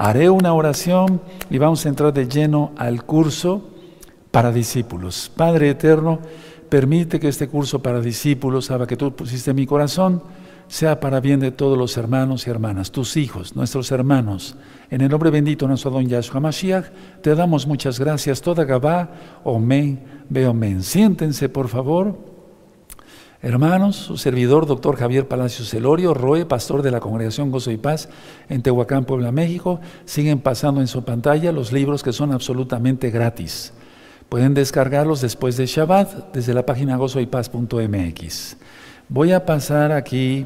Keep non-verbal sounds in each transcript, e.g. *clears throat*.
Haré una oración y vamos a entrar de lleno al curso para discípulos. Padre eterno, permite que este curso para discípulos, sabe que tú pusiste en mi corazón, sea para bien de todos los hermanos y hermanas, tus hijos, nuestros hermanos. En el nombre bendito de nuestro don Yahshua Mashiach, te damos muchas gracias. Toda Gabá, Omen, Beomen. Siéntense, por favor. Hermanos, su servidor, doctor Javier Palacios Celorio, Roe, pastor de la Congregación Gozo y Paz en Tehuacán, Puebla, México, siguen pasando en su pantalla los libros que son absolutamente gratis. Pueden descargarlos después de Shabbat desde la página gozoypaz.mx. Voy a pasar aquí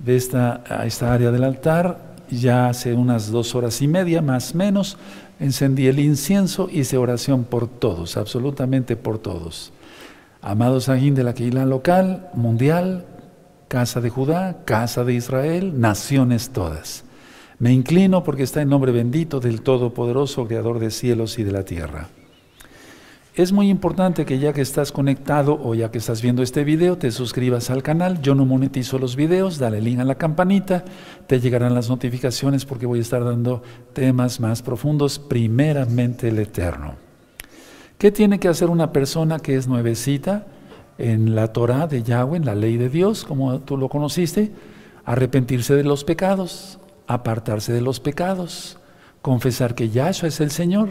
de esta, a esta área del altar, ya hace unas dos horas y media, más o menos, encendí el incienso, hice oración por todos, absolutamente por todos. Amados Ajín de la Quila local, mundial, casa de Judá, casa de Israel, naciones todas. Me inclino porque está en nombre bendito del Todopoderoso, Creador de cielos y de la tierra. Es muy importante que ya que estás conectado o ya que estás viendo este video, te suscribas al canal. Yo no monetizo los videos, dale link a la campanita, te llegarán las notificaciones porque voy a estar dando temas más profundos, primeramente el Eterno. ¿Qué tiene que hacer una persona que es nuevecita en la Torah de Yahweh, en la ley de Dios, como tú lo conociste? Arrepentirse de los pecados, apartarse de los pecados, confesar que Yahshua es el Señor,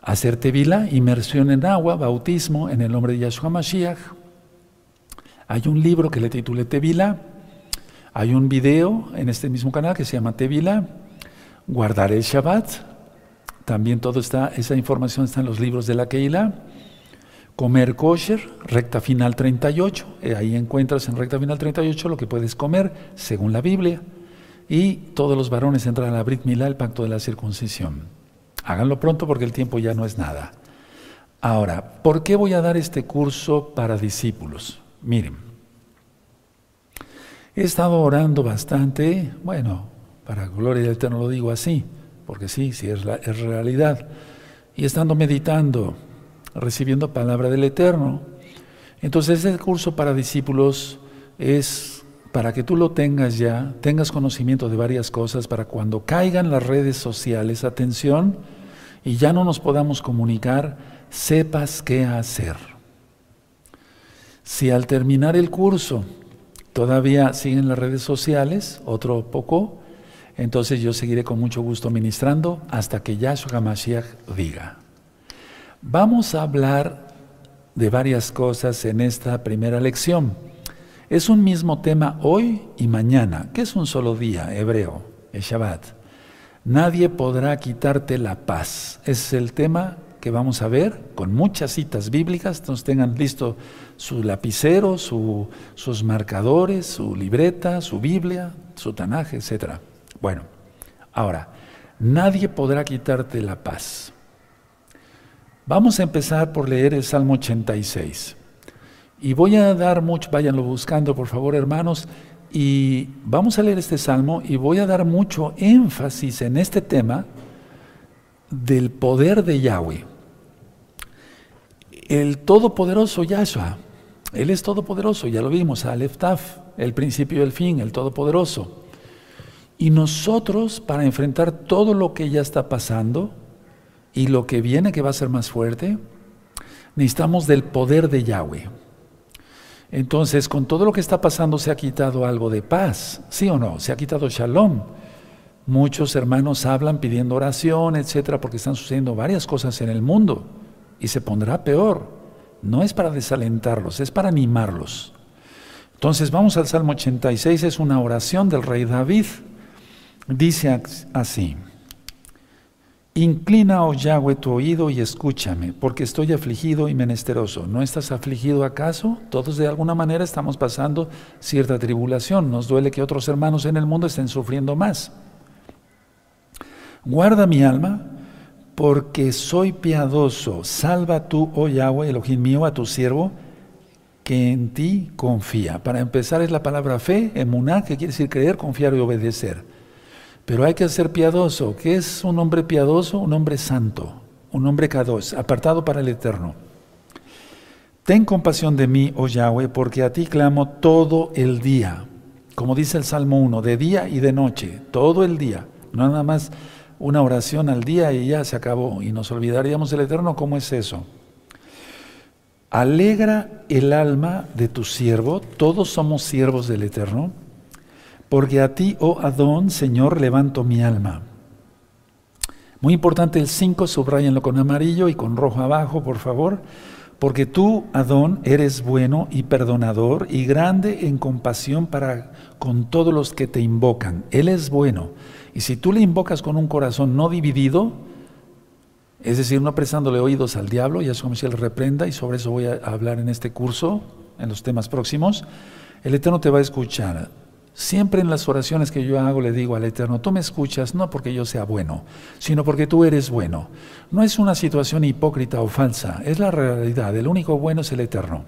hacer tevila, inmersión en agua, bautismo en el nombre de Yahshua Mashiach. Hay un libro que le titulé Tevila, hay un video en este mismo canal que se llama Tevila, guardar el Shabbat, también está, esa información está en los libros de la Keilah. Comer kosher, recta final 38. Eh, ahí encuentras en recta final 38 lo que puedes comer según la Biblia. Y todos los varones entran a la Brit Milá, el pacto de la circuncisión. Háganlo pronto porque el tiempo ya no es nada. Ahora, ¿por qué voy a dar este curso para discípulos? Miren, he estado orando bastante, bueno, para gloria del Eterno lo digo así porque sí, sí es, realidad. Y estando meditando, recibiendo palabra del Eterno. Entonces este curso para discípulos es para que tú lo tengas ya, tengas conocimiento de varias cosas, para cuando caigan las redes sociales, atención, y ya no nos podamos comunicar, sepas qué hacer. Si al terminar el curso todavía siguen las redes sociales, otro poco, entonces yo seguiré con mucho gusto ministrando hasta que Yahshua Mashiach diga. Vamos a hablar de varias cosas en esta primera lección. Es un mismo tema hoy y mañana, que es un solo día hebreo, el Shabbat. Nadie podrá quitarte la paz. es el tema que vamos a ver con muchas citas bíblicas. Entonces tengan listo su lapicero, sus marcadores, su libreta, su Biblia, su tanaje, etcétera. Bueno, ahora, nadie podrá quitarte la paz. Vamos a empezar por leer el Salmo 86. Y voy a dar mucho, váyanlo buscando por favor hermanos, y vamos a leer este Salmo y voy a dar mucho énfasis en este tema del poder de Yahweh. El Todopoderoso Yahshua, Él es Todopoderoso, ya lo vimos, Aleph Taf, el principio y el fin, el Todopoderoso. Y nosotros, para enfrentar todo lo que ya está pasando y lo que viene que va a ser más fuerte, necesitamos del poder de Yahweh. Entonces, con todo lo que está pasando se ha quitado algo de paz, ¿sí o no? Se ha quitado shalom. Muchos hermanos hablan pidiendo oración, etcétera, porque están sucediendo varias cosas en el mundo y se pondrá peor. No es para desalentarlos, es para animarlos. Entonces, vamos al Salmo 86, es una oración del rey David. Dice así, Inclina, oh Yahweh, tu oído y escúchame, porque estoy afligido y menesteroso. ¿No estás afligido acaso? Todos de alguna manera estamos pasando cierta tribulación. Nos duele que otros hermanos en el mundo estén sufriendo más. Guarda mi alma, porque soy piadoso. Salva tú, oh Yahweh, Elohim mío, a tu siervo, que en ti confía. Para empezar es la palabra fe, emuná, que quiere decir creer, confiar y obedecer. Pero hay que ser piadoso. ¿Qué es un hombre piadoso? Un hombre santo, un hombre kadosh, apartado para el eterno. Ten compasión de mí, oh Yahweh, porque a ti clamo todo el día. Como dice el Salmo 1, de día y de noche, todo el día. no nada más una oración al día y ya se acabó y nos olvidaríamos del Eterno. ¿Cómo es eso? Alegra el alma de tu siervo, todos somos siervos del Eterno, porque a ti, oh Adón, Señor, levanto mi alma. Muy importante el 5, subrayenlo con amarillo y con rojo abajo, por favor. Porque tú, Adón, eres bueno y perdonador y grande en compasión para con todos los que te invocan. Él es bueno. Y si tú le invocas con un corazón no dividido, es decir, no prestándole oídos al diablo, y eso si él reprenda, y sobre eso voy a hablar en este curso, en los temas próximos, el Eterno te va a escuchar. Siempre en las oraciones que yo hago le digo al Eterno, tú me escuchas no porque yo sea bueno, sino porque tú eres bueno. No es una situación hipócrita o falsa, es la realidad. El único bueno es el Eterno.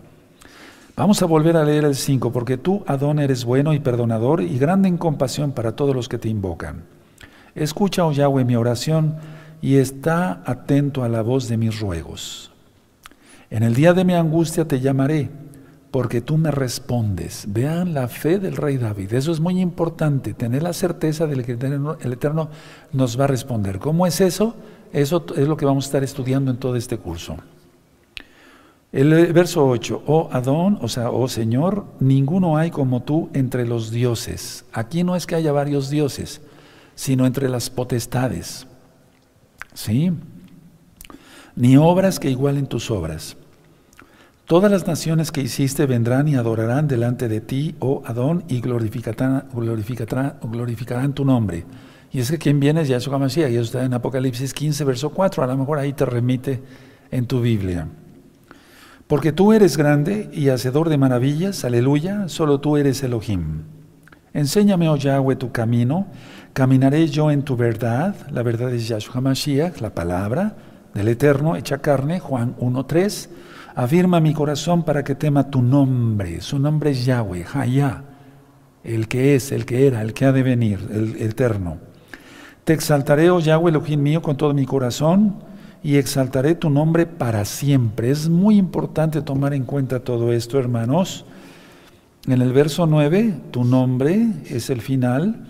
Vamos a volver a leer el 5, porque tú, Adón, eres bueno y perdonador y grande en compasión para todos los que te invocan. Escucha, oh Yahweh, mi oración y está atento a la voz de mis ruegos. En el día de mi angustia te llamaré porque tú me respondes. Vean la fe del rey David. Eso es muy importante, tener la certeza de que el Eterno nos va a responder. ¿Cómo es eso? Eso es lo que vamos a estar estudiando en todo este curso. El verso 8, oh Adón, o sea, oh Señor, ninguno hay como tú entre los dioses. Aquí no es que haya varios dioses, sino entre las potestades. ¿Sí? Ni obras que igualen tus obras. Todas las naciones que hiciste vendrán y adorarán delante de ti, oh Adón, y glorificarán, tu nombre. Y es que quien viene es Yahshua Mashiach, y eso está en Apocalipsis 15, verso 4, a lo mejor ahí te remite en tu Biblia. Porque tú eres grande y hacedor de maravillas, aleluya, solo tú eres Elohim. Enséñame, oh Yahweh, tu camino, caminaré yo en tu verdad, la verdad es Yahshua Mashiach, la palabra del Eterno hecha carne, Juan 1.3, Afirma mi corazón para que tema tu nombre. Su nombre es Yahweh, Hayah, el que es, el que era, el que ha de venir, el, eterno. Te exaltaré, oh Yahweh, Elohim mío, con todo mi corazón y exaltaré tu nombre para siempre. Es muy importante tomar en cuenta todo esto, hermanos. En el verso 9, tu nombre es el final.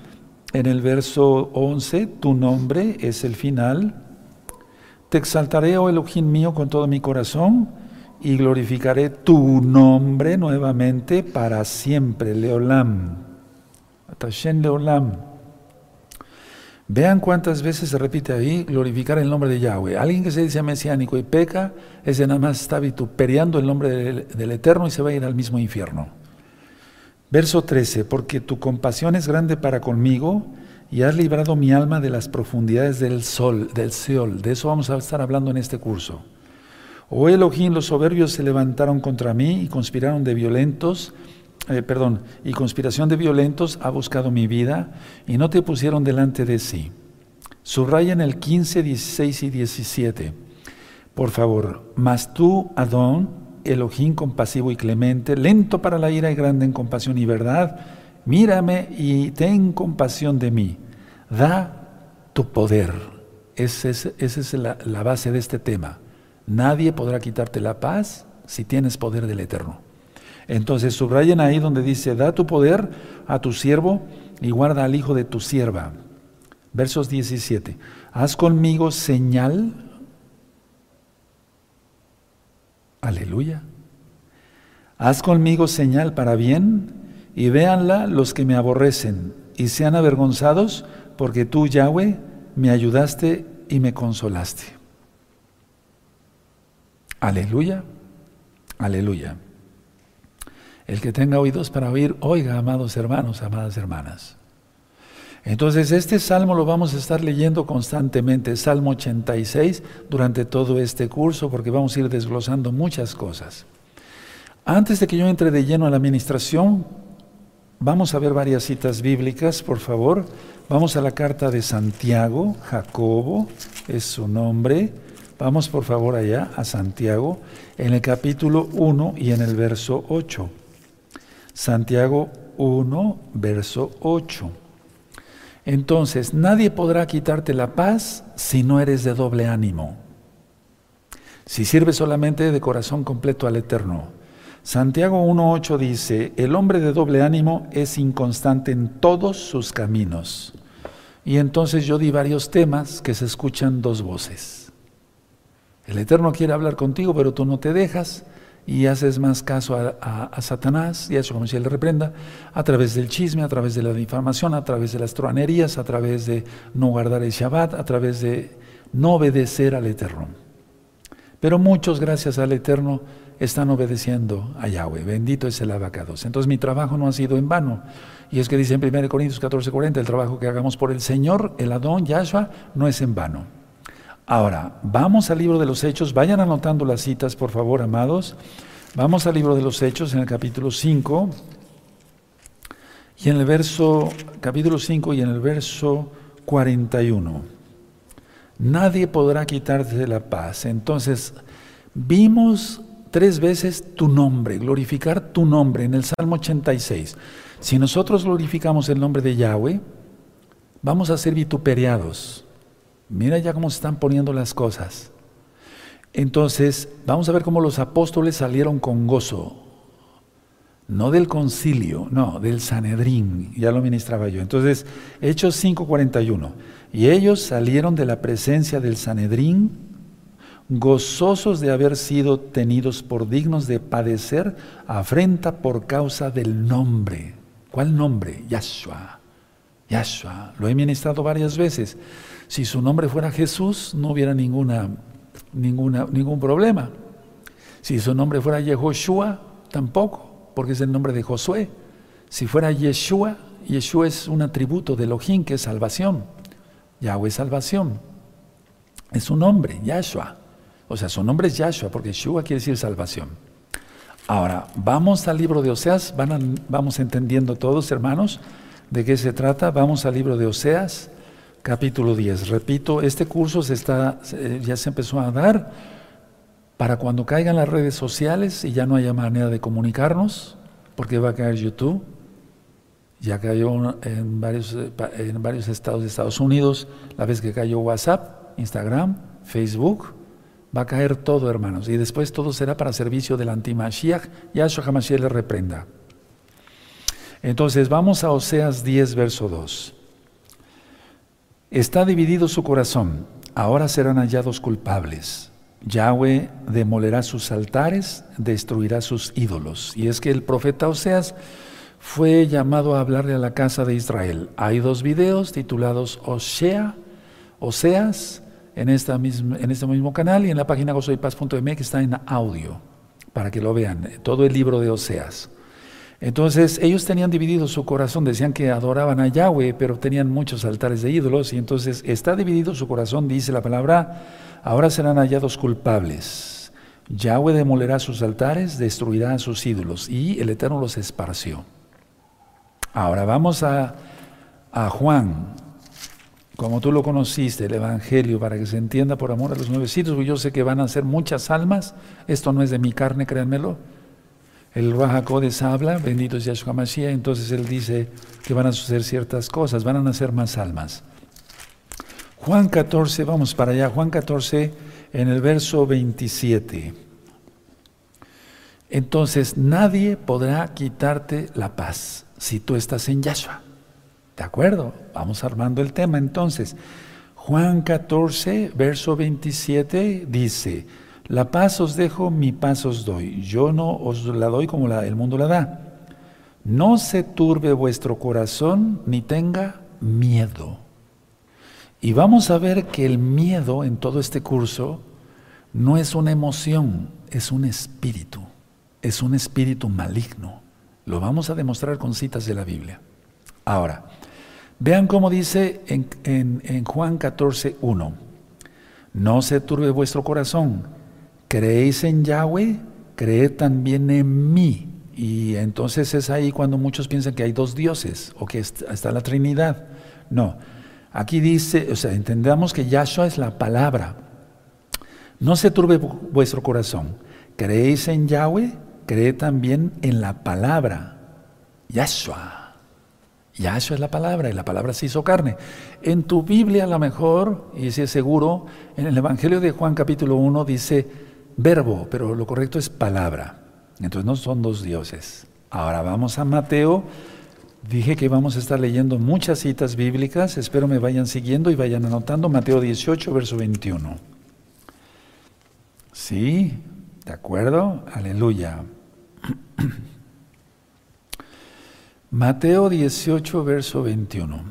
En el verso 11, tu nombre es el final. Te exaltaré, oh Elohim mío, con todo mi corazón y glorificaré tu nombre nuevamente para siempre, Leolam. Atashen Leolam. Vean cuántas veces se repite ahí glorificar el nombre de Yahweh. Alguien que se dice mesiánico y peca, ese nada más está vituperiando el nombre del, del Eterno y se va a ir al mismo infierno. Verso 13, porque tu compasión es grande para conmigo y has librado mi alma de las profundidades del sol, del Seol. De eso vamos a estar hablando en este curso. Oh Elohim, los soberbios se levantaron contra mí y conspiraron de violentos, eh, perdón, y conspiración de violentos ha buscado mi vida y no te pusieron delante de sí. Subrayan el 15, 16 y 17. Por favor, mas tú, Adón, Elohim compasivo y clemente, lento para la ira y grande en compasión y verdad, mírame y ten compasión de mí. Da tu poder. Esa es, la base de este tema. Nadie podrá quitarte la paz si tienes poder del Eterno. Entonces subrayen ahí donde dice, da tu poder a tu siervo y guarda al hijo de tu sierva. Versos 17. Haz conmigo señal. Aleluya. Haz conmigo señal para bien y véanla los que me aborrecen y sean avergonzados porque tú, Yahweh, me ayudaste y me consolaste. Aleluya, aleluya. El que tenga oídos para oír, oiga, amados hermanos, amadas hermanas. Entonces, este salmo lo vamos a estar leyendo constantemente, Salmo 86, durante todo este curso, porque vamos a ir desglosando muchas cosas. Antes de que yo entre de lleno a la administración, vamos a ver varias citas bíblicas, por favor. Vamos a la carta de Santiago, Jacobo es su nombre. Vamos por favor allá a Santiago en el capítulo 1 y en el verso 8. Santiago 1, verso 8. Entonces, nadie podrá quitarte la paz si no eres de doble ánimo. Si sirves solamente de corazón completo al Eterno. Santiago 1.8 dice, el hombre de doble ánimo es inconstante en todos sus caminos. Y entonces yo di varios temas que se escuchan dos voces. El Eterno quiere hablar contigo, pero tú no te dejas y haces más caso a, Satanás, y eso como si él le reprenda, a través del chisme, a través de la difamación, a través de las truanerías, a través de no guardar el Shabbat, a través de no obedecer al Eterno. Pero muchos, gracias al Eterno, están obedeciendo a Yahweh. Bendito es el abacados. Entonces mi trabajo no ha sido en vano. Y es que dice en 1 Corintios 14, 40, el trabajo que hagamos por el Señor, el Adón, Yahshua, no es en vano. Ahora, vamos al libro de los Hechos, vayan anotando las citas, por favor, amados. Vamos al libro de los Hechos en el capítulo 5 y en el verso, capítulo 5 y en el verso 41. Nadie podrá quitarte la paz. Entonces, vimos tres veces tu nombre, glorificar tu nombre en el Salmo 86. Si nosotros glorificamos el nombre de Yahweh, vamos a ser vituperiados. Mira ya cómo se están poniendo las cosas. Entonces, vamos a ver cómo los apóstoles salieron con gozo. No del concilio, no, del Sanedrín, ya lo ministraba yo. Entonces, Hechos 5:41. Y ellos salieron de la presencia del Sanedrín, gozosos de haber sido tenidos por dignos de padecer afrenta por causa del nombre. ¿Cuál nombre? Yahshua. Yahshua. Lo he ministrado varias veces. Si su nombre fuera Jesús, no hubiera ninguna, ninguna, ningún problema. Si su nombre fuera Yehoshua, tampoco, porque es el nombre de Josué. Si fuera Yeshua, Yeshua es un atributo de Elohim, que es salvación. Yahweh es salvación. Es un nombre, Yahshua. O sea, su nombre es Yahshua, porque Yeshua quiere decir salvación. Ahora, vamos al libro de Oseas, van vamos entendiendo todos, hermanos, de qué se trata. Vamos al libro de Oseas, capítulo 10. Repito, este curso se está, ya se empezó a dar para cuando caigan las redes sociales y ya no haya manera de comunicarnos, porque va a caer YouTube. Ya cayó en varios, en varios estados de Estados Unidos, la vez que cayó WhatsApp, Instagram, Facebook, va a caer todo, hermanos. Y después todo será para servicio del antimashiach. Yahshua HaMashiach le reprenda. Entonces vamos a Oseas 10, verso 2. Está dividido su corazón, ahora serán hallados culpables. Yahweh demolerá sus altares, destruirá sus ídolos. Y es que el profeta Oseas fue llamado a hablarle a la casa de Israel. Hay dos videos titulados Osea, Oseas, en, en este mismo canal y en la página gozoypaz.mx está en audio, para que lo vean, todo el libro de Oseas. Entonces ellos tenían dividido su corazón, decían que adoraban a Yahweh, pero tenían muchos altares de ídolos y entonces está dividido su corazón, dice la palabra, ahora serán hallados culpables. Yahweh demolerá sus altares, destruirá sus ídolos y el Eterno los esparció. Ahora vamos a, a Juan, como tú lo conociste, el Evangelio, para que se entienda por amor a los nuevecitos, yo sé que van a ser muchas almas, esto no es de mi carne, créanmelo, el Rahakodes habla, bendito es Yahshua Mashiach, entonces él dice que van a suceder ciertas cosas, van a nacer más almas. Juan 14, vamos para allá, Juan 14 en el verso 27. Entonces nadie podrá quitarte la paz si tú estás en Yahshua. ¿De acuerdo? Vamos armando el tema entonces. Juan 14, verso 27 dice, la paz os dejo, mi paz os doy. Yo no os la doy como el mundo la da. No se turbe vuestro corazón ni tenga miedo. Y vamos a ver que el miedo en todo este curso no es una emoción, es un espíritu. Es un espíritu maligno. Lo vamos a demostrar con citas de la Biblia. Ahora, vean cómo dice en, en, Juan 14, 1. No se turbe vuestro corazón creéis en Yahweh, creed también en mí. Y entonces es ahí cuando muchos piensan que hay dos dioses o que está la Trinidad. No, aquí dice, o sea, entendamos que Yahshua es la palabra. No se turbe vuestro corazón. Creéis en Yahweh, creed también en la palabra. Yahshua. Yahshua es la palabra y la palabra se hizo carne. En tu Biblia a lo mejor, y si es seguro, en el Evangelio de Juan capítulo 1 dice, verbo, pero lo correcto es palabra. Entonces no son dos dioses. Ahora vamos a Mateo Dije que vamos a estar leyendo muchas citas bíblicas, espero me vayan siguiendo y vayan anotando Mateo 18, verso 21. ¿Sí? ¿De acuerdo? Aleluya. *clears throat* Mateo 18, verso 21.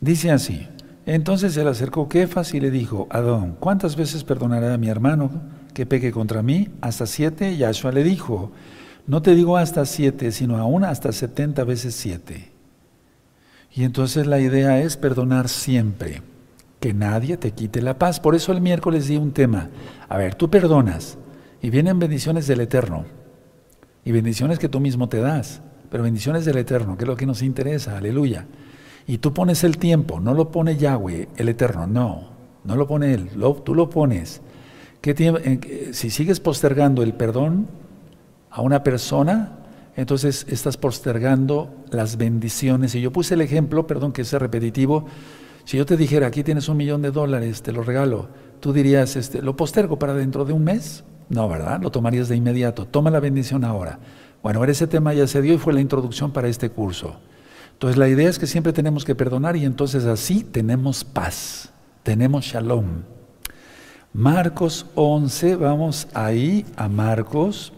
Dice así, entonces se acercó Kefas y le dijo, Adón, ¿cuántas veces perdonaré a mi hermano que peque contra mí? Hasta siete. Y Yahshua le dijo, no te digo hasta siete, sino aún hasta setenta veces siete. Y entonces la idea es perdonar siempre que nadie te quite la paz. Por eso el miércoles di un tema. A ver, tú perdonas y vienen bendiciones del Eterno y bendiciones que tú mismo te das, pero bendiciones del Eterno, que es lo que nos interesa, aleluya. Y tú pones el tiempo, no lo pone Yahweh, el Eterno, no, no lo pone Él, tú lo pones. ¿Qué si sigues postergando el perdón a una persona, entonces estás postergando las bendiciones. Y yo puse el ejemplo, perdón que sea repetitivo, si yo te dijera, aquí tienes un millón de dólares, te lo regalo, tú dirías, este, ¿lo postergo para dentro de un mes? No, ¿verdad? Lo tomarías de inmediato. Toma la bendición ahora. Bueno, ese tema ya se dio y fue la introducción para este curso. Entonces la idea es que siempre tenemos que perdonar y entonces así tenemos paz, tenemos shalom. Marcos 11, vamos ahí a Marcos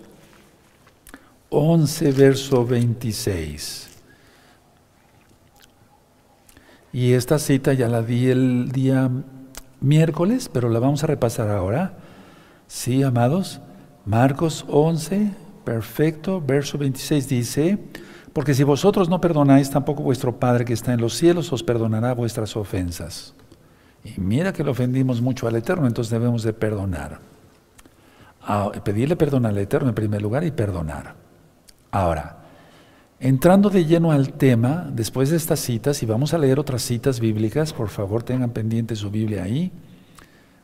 11, verso 26. Y esta cita ya la di el día miércoles, pero la vamos a repasar ahora. Sí, amados. Marcos 11, perfecto, verso 26 dice, porque si vosotros no perdonáis, tampoco vuestro Padre que está en los cielos os perdonará vuestras ofensas. Y mira que le ofendimos mucho al Eterno, entonces debemos de perdonar. Ah, pedirle perdón al Eterno en primer lugar y perdonar. Ahora, Entrando de lleno al tema, después de estas citas, y vamos a leer otras citas bíblicas, por favor tengan pendiente su Biblia ahí.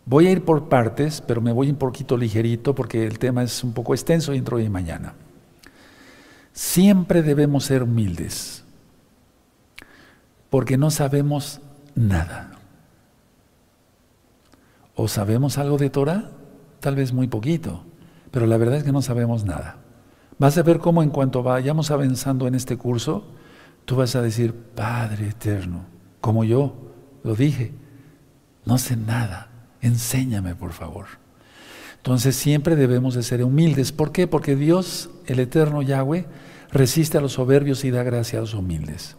Voy a ir por partes, pero me voy un poquito ligerito porque el tema es un poco extenso y entro hoy mañana. Siempre debemos ser humildes, porque no sabemos nada. ¿O sabemos algo de Torah? Tal vez muy poquito, pero la verdad es que no sabemos nada. Vas a ver cómo en cuanto vayamos avanzando en este curso, tú vas a decir, Padre eterno, como yo lo dije, no sé nada, enséñame por favor. Entonces siempre debemos de ser humildes. ¿Por qué? Porque Dios, el eterno Yahweh, resiste a los soberbios y da gracia a los humildes.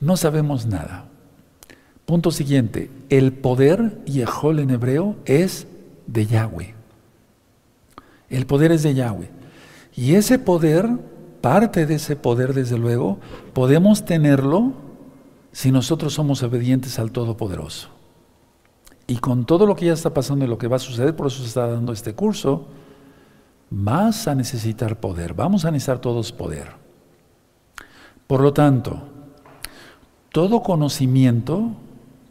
No sabemos nada. Punto siguiente, el poder, Yehol en hebreo, es de Yahweh. El poder es de Yahweh. Y ese poder, parte de ese poder desde luego, podemos tenerlo si nosotros somos obedientes al Todopoderoso. Y con todo lo que ya está pasando y lo que va a suceder, por eso se está dando este curso, vas a necesitar poder, vamos a necesitar todos poder. Por lo tanto, todo conocimiento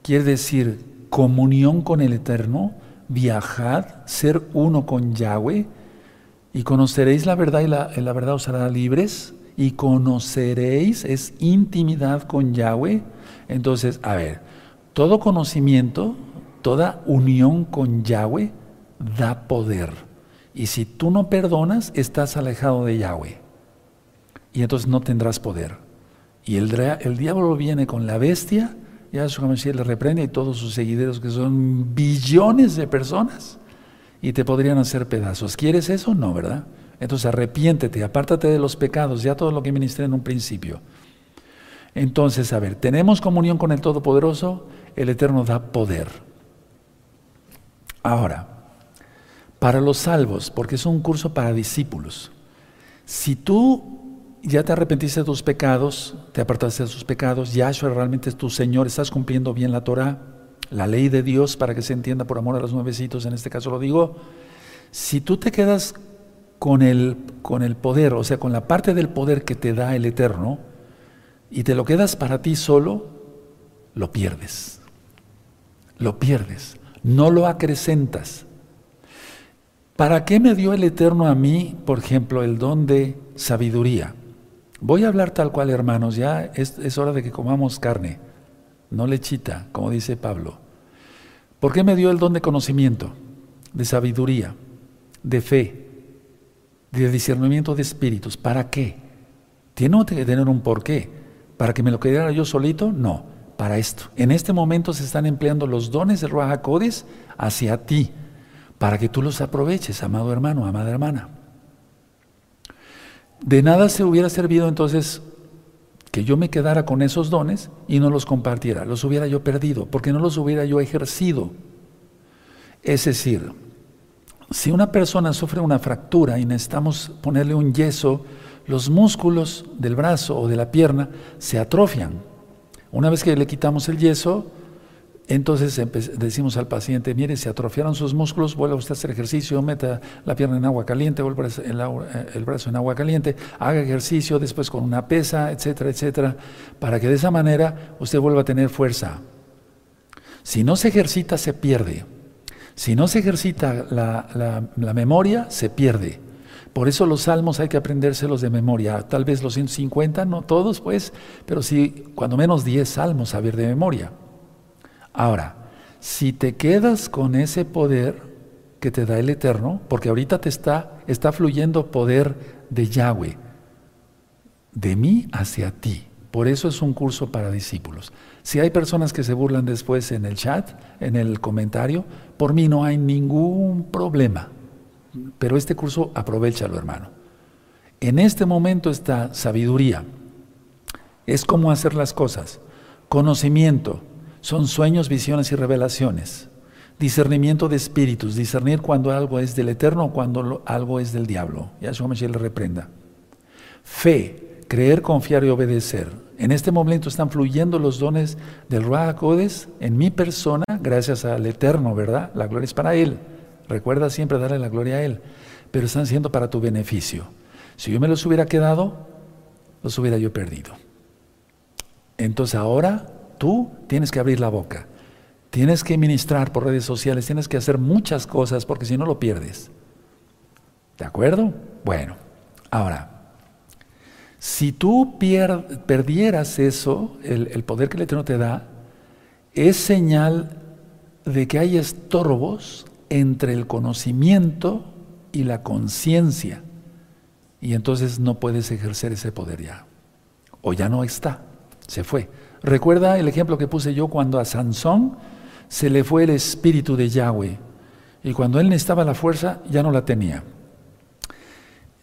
quiere decir comunión con el Eterno, viajad, ser uno con Yahweh, y conoceréis la verdad y la, la, verdad os hará libres. Y conoceréis, es intimidad con Yahweh. Entonces, a ver, todo conocimiento, toda unión con Yahweh da poder. Y si tú no perdonas, estás alejado de Yahweh. Y entonces no tendrás poder. Y el, diablo viene con la bestia, ya su le reprende y todos sus seguidores, que son billones de personas y te podrían hacer pedazos. ¿Quieres eso? No, ¿verdad? Entonces arrepiéntete, apártate de los pecados, ya todo lo que ministré en un principio. Entonces, a ver, tenemos comunión con el Todopoderoso, el Eterno da poder. Ahora, para los salvos, porque es un curso para discípulos, si tú ya te arrepentiste de tus pecados, te apartaste de tus pecados, Yahshua realmente es tu Señor, estás cumpliendo bien la Torah, la ley de Dios, para que se entienda por amor a los nuevecitos, en este caso lo digo, si tú te quedas con el, con el poder, o sea, con la parte del poder que te da el Eterno, y te lo quedas para ti solo, lo pierdes. Lo pierdes. No lo acrecentas. ¿Para qué me dio el Eterno a mí, por ejemplo, el don de sabiduría? Voy a hablar tal cual, hermanos, ya es, hora de que comamos carne no lechita, como dice Pablo. ¿Por qué me dio el don de conocimiento, de sabiduría, de fe? de discernimiento de espíritus. ¿Para qué? Tiene que tener un porqué. ¿Para que me lo quedara yo solito? No, para esto. En este momento se están empleando los dones de Ruach hacia ti, para que tú los aproveches, amado hermano, amada hermana. De nada se hubiera servido entonces que yo me quedara con esos dones y no los compartiera. Los hubiera yo perdido, porque no los hubiera yo ejercido. Es decir, si una persona sufre una fractura y necesitamos ponerle un yeso, los músculos del brazo o de la pierna se atrofian. Una vez que le quitamos el yeso, entonces decimos al paciente, mire, se atrofiaron sus músculos, vuelva usted a hacer ejercicio, meta la pierna en agua caliente, vuelva eh, el brazo en agua caliente, haga ejercicio después con una pesa, etcétera, etcétera, para que de esa manera usted vuelva a tener fuerza. Si no se ejercita, se pierde. Si no se ejercita la, la memoria, se pierde. Por eso los salmos hay que aprendérselos de memoria. Tal vez los 150, no todos, pues, pero sí, cuando menos 10 salmos saber de memoria. Ahora, si te quedas con ese poder que te da el Eterno, porque ahorita te está, está fluyendo poder de Yahweh, de mí hacia ti. Por eso es un curso para discípulos. Si hay personas que se burlan después en el chat, en el comentario, por mí no hay ningún problema. Pero este curso aprovechalo, hermano. En este momento está sabiduría. Es cómo hacer las cosas. Conocimiento son sueños, visiones y revelaciones. Discernimiento de espíritus, discernir cuando algo es del eterno o cuando algo es del diablo. Yahshua Mashiach le reprenda. Fe, creer, confiar y obedecer. En este momento están fluyendo los dones del Ruach en mi persona, gracias al Eterno, ¿verdad? La gloria es para Él. Recuerda siempre darle la gloria a Él, pero están siendo para tu beneficio. Si yo me los hubiera quedado, los hubiera yo perdido. Entonces ahora Tú tienes que abrir la boca, tienes que ministrar por redes sociales, tienes que hacer muchas cosas porque si no lo pierdes. ¿De acuerdo? Bueno, ahora, si tú perdieras eso, el, el poder que el Eterno te da, es señal de que hay estorbos entre el conocimiento y la conciencia. Y entonces no puedes ejercer ese poder ya. O ya no está, se fue. Recuerda el ejemplo que puse yo cuando a Sansón se le fue el espíritu de Yahweh y cuando él necesitaba la fuerza ya no la tenía.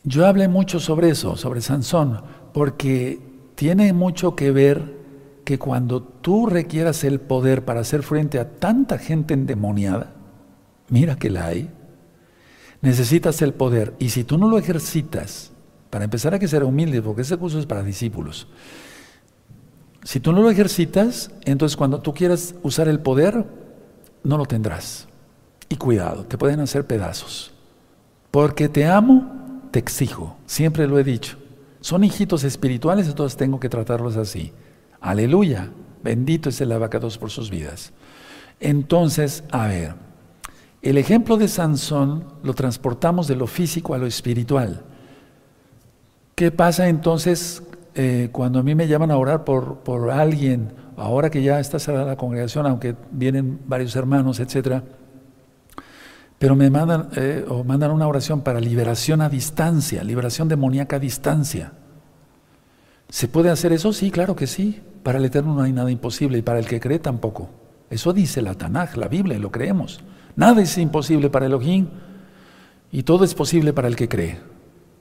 Yo hablé mucho sobre eso, sobre Sansón, porque tiene mucho que ver que cuando tú requieras el poder para hacer frente a tanta gente endemoniada, mira que la hay, necesitas el poder. Y si tú no lo ejercitas, para empezar hay que ser humilde, porque ese curso es para discípulos. Si tú no lo ejercitas, entonces cuando tú quieras usar el poder, no lo tendrás. Y cuidado, te pueden hacer pedazos. Porque te amo, te exijo. Siempre lo he dicho. Son hijitos espirituales, entonces tengo que tratarlos así. Aleluya. Bendito es el abacados por sus vidas. Entonces, a ver, el ejemplo de Sansón lo transportamos de lo físico a lo espiritual. ¿Qué pasa entonces eh, cuando a mí me llaman a orar por, por alguien, ahora que ya está cerrada la congregación, aunque vienen varios hermanos, etcétera, pero me mandan eh, o mandan una oración para liberación a distancia, liberación demoníaca a distancia. ¿Se puede hacer eso? Sí, claro que sí. Para el Eterno no hay nada imposible y para el que cree tampoco. Eso dice la Tanaj, la Biblia, y lo creemos. Nada es imposible para Elohim y todo es posible para el que cree.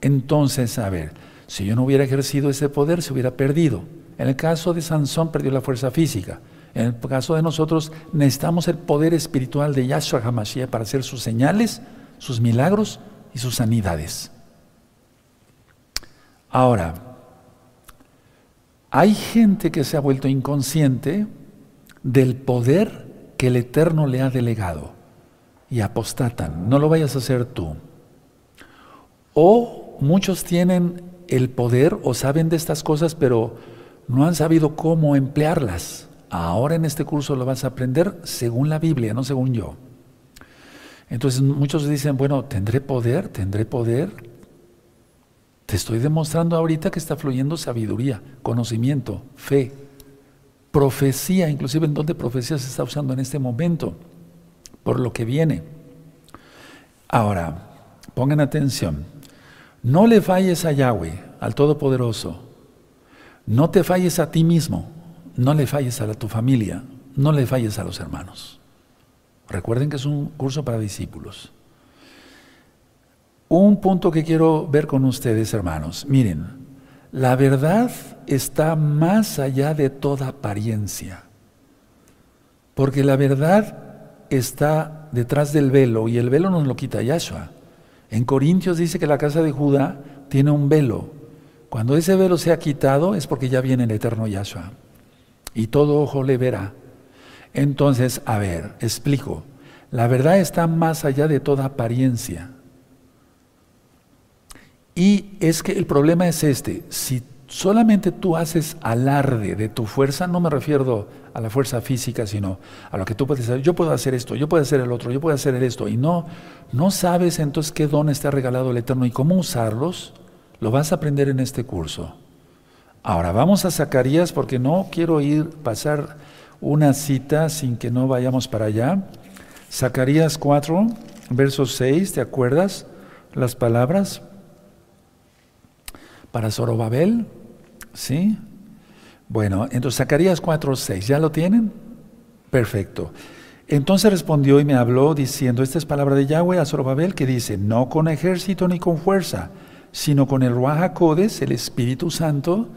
Entonces, a ver, si yo no hubiera ejercido ese poder, se hubiera perdido. En el caso de Sansón, perdió la fuerza física. En el caso de nosotros, necesitamos el poder espiritual de Yahshua HaMashiach para hacer sus señales, sus milagros y sus sanidades. Ahora, hay gente que se ha vuelto inconsciente del poder que el Eterno le ha delegado y apostatan. No lo vayas a hacer tú. O muchos tienen el poder o saben de estas cosas, pero no han sabido cómo emplearlas. Ahora en este curso lo vas a aprender según la Biblia, no según yo. Entonces muchos dicen, bueno, ¿tendré poder? ¿Tendré poder? Te estoy demostrando ahorita que está fluyendo sabiduría, conocimiento, fe, profecía, inclusive en donde profecía se está usando en este momento, por lo que viene. Ahora, pongan atención. No le falles a Yahweh, al Todopoderoso. No te falles a ti mismo. No le falles a tu familia. No le falles a los hermanos. Recuerden que es un curso para discípulos. Un punto que quiero ver con ustedes, hermanos. Miren, la verdad está más allá de toda apariencia. Porque la verdad está detrás del velo y el velo nos lo quita Yahshua. En Corintios dice que la casa de Judá tiene un velo. Cuando ese velo se ha quitado es porque ya viene el eterno Yahshua. Y todo ojo le verá. Entonces, a ver, explico. La verdad está más allá de toda apariencia. Y es que el problema es este, si solamente tú haces alarde de tu fuerza, no me refiero a la fuerza física, sino a lo que tú puedes hacer, yo puedo hacer esto, yo puedo hacer el otro, yo puedo hacer esto, y no, no sabes entonces qué dones te ha regalado el Eterno y cómo usarlos, lo vas a aprender en este curso. Ahora vamos a Zacarías porque no quiero ir, pasar una cita sin que no vayamos para allá. Zacarías 4, verso 6, ¿te acuerdas las palabras? para Zorobabel. ¿Sí? Bueno, entonces Zacarías 4, 6, ¿ya lo tienen? Perfecto. Entonces respondió y me habló diciendo, esta es palabra de Yahweh a Zorobabel que dice, no con ejército ni con fuerza, sino con el Ruach el Espíritu Santo,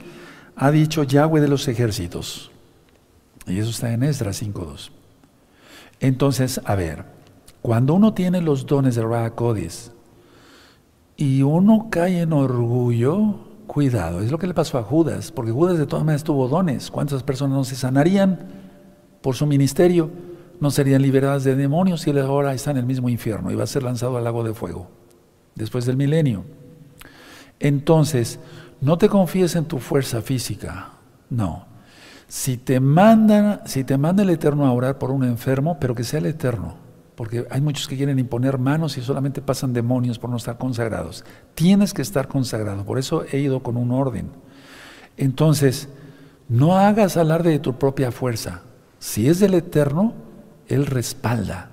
ha dicho Yahweh de los ejércitos. Y eso está en Esdras 5.2. Entonces, a ver, cuando uno tiene los dones de Ruach y uno cae en orgullo, cuidado, es lo que le pasó a Judas, porque Judas de todas maneras tuvo dones. ¿Cuántas personas no se sanarían por su ministerio? No serían liberadas de demonios y ahora está en el mismo infierno y va a ser lanzado al lago de fuego después del milenio. Entonces, no te confíes en tu fuerza física, no. Si te mandan, si te manda el Eterno a orar por un enfermo, pero que sea el Eterno, porque hay muchos que quieren imponer manos y solamente pasan demonios por no estar consagrados. Tienes que estar consagrado, por eso he ido con un orden. Entonces, no hagas alarde de tu propia fuerza. Si es del Eterno, Él respalda.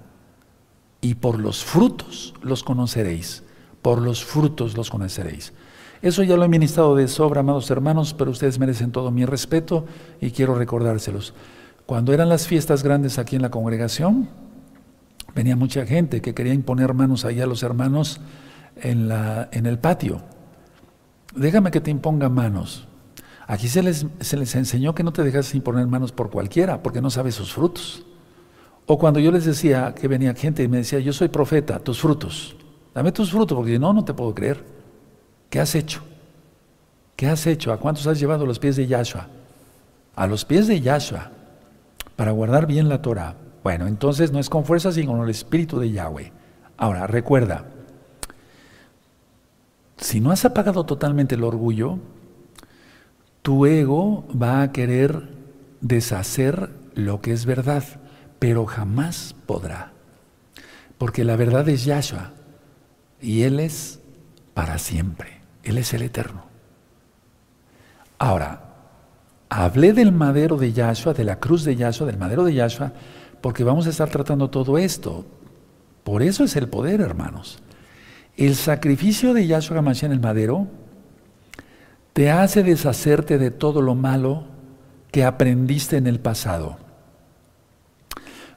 Y por los frutos los conoceréis. Por los frutos los conoceréis. Eso ya lo he ministrado de sobra, amados hermanos, pero ustedes merecen todo mi respeto y quiero recordárselos. Cuando eran las fiestas grandes aquí en la congregación, venía mucha gente que quería imponer manos ahí a los hermanos en, la, en el patio. Déjame que te imponga manos. Aquí se les, se les enseñó que no te dejas imponer manos por cualquiera, porque no sabes sus frutos. O cuando yo les decía que venía gente y me decía, yo soy profeta, tus frutos. Dame tus frutos, porque no, no te puedo creer. ¿Qué has hecho? ¿Qué has hecho? ¿A cuántos has llevado a los pies de Yahshua? A los pies de Yahshua, para guardar bien la Torah. Bueno, entonces no es con fuerza, sino con el espíritu de Yahweh. Ahora, recuerda, si no has apagado totalmente el orgullo, tu ego va a querer deshacer lo que es verdad, pero jamás podrá. Porque la verdad es Yahshua y Él es para siempre. Él es el eterno. Ahora, hablé del madero de Yahshua, de la cruz de Yahshua, del madero de Yahshua, porque vamos a estar tratando todo esto. Por eso es el poder, hermanos. El sacrificio de Yahshua Hamashiach en el madero te hace deshacerte de todo lo malo que aprendiste en el pasado.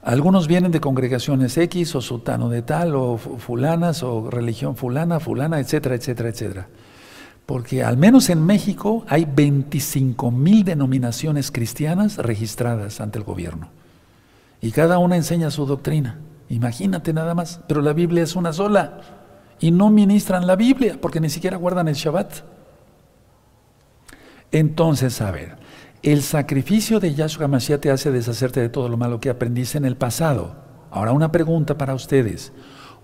Algunos vienen de congregaciones X o sultano de tal o fulanas o religión fulana, fulana, etcétera, etcétera, etcétera. Porque al menos en México hay 25 mil denominaciones cristianas registradas ante el gobierno. Y cada una enseña su doctrina. Imagínate nada más. Pero la Biblia es una sola. Y no ministran la Biblia porque ni siquiera guardan el Shabbat. Entonces, a ver, el sacrificio de Yahshua Mashiach te hace deshacerte de todo lo malo que aprendiste en el pasado. Ahora una pregunta para ustedes.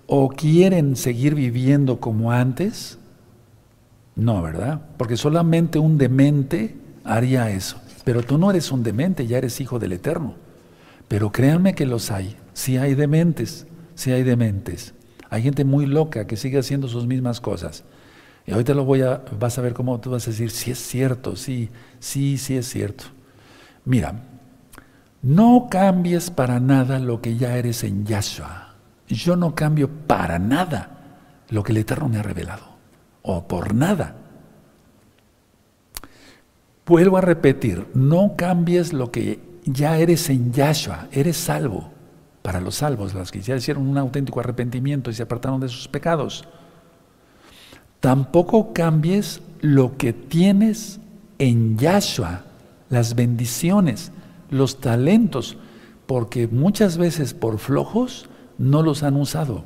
¿O quieren seguir viviendo como antes? No, ¿verdad? Porque solamente un demente haría eso. Pero tú no eres un demente, ya eres hijo del Eterno. Pero créanme que los hay. Sí hay dementes, sí hay dementes. Hay gente muy loca que sigue haciendo sus mismas cosas. Y ahorita lo voy a, vas a ver cómo tú vas a decir, si es cierto, sí, sí, sí es cierto. Mira, no cambies para nada lo que ya eres en Yahshua. Yo no cambio para nada lo que el Eterno me ha revelado. o por nada. Vuelvo a repetir, no cambies lo que ya eres en Yahshua, eres salvo. Para los salvos, los que ya hicieron un auténtico arrepentimiento y se apartaron de sus pecados. Tampoco cambies lo que tienes en Yahshua, las bendiciones, los talentos, porque muchas veces por flojos no los han usado.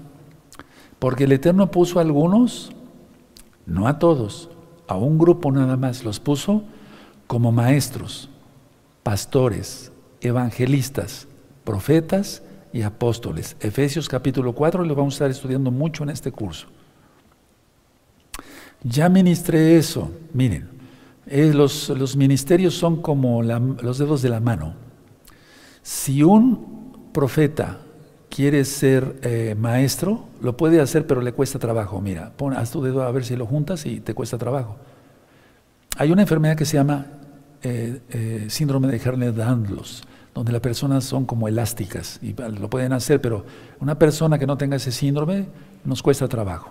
Porque el Eterno puso a algunos, no a todos, a un grupo nada más, los puso como maestros, pastores, evangelistas, profetas y apóstoles. Efesios capítulo 4 lo vamos a estar estudiando mucho en este curso. Ya ministré eso, miren, eh, los, los, ministerios son como los dedos de la mano. Si un profeta quiere ser eh, maestro, lo puede hacer, pero le cuesta trabajo. Mira, pon, haz tu dedo a ver si lo juntas y te cuesta trabajo. Hay una enfermedad que se llama eh, síndrome de Herner Danlos, donde las personas son como elásticas y lo pueden hacer, pero una persona que no tenga ese síndrome nos cuesta trabajo.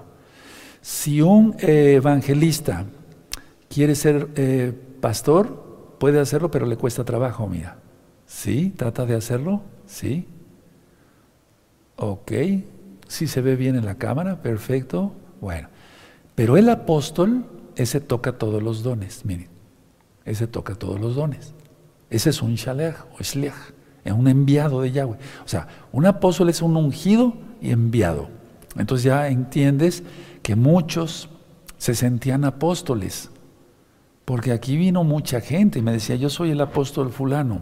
Si un eh, evangelista quiere ser pastor, puede hacerlo, pero le cuesta trabajo, mira. ¿Sí? ¿Trata de hacerlo? ¿Sí? Ok. ¿Sí se ve bien en la cámara? Perfecto. Bueno. Pero el apóstol, ese toca todos los dones, miren. Ese toca todos los dones. Ese es un shalech o shliach, es un enviado de Yahweh. O sea, un apóstol es un ungido y enviado. Entonces ya entiendes que muchos se sentían apóstoles, porque aquí vino mucha gente y me decía, yo soy el apóstol fulano,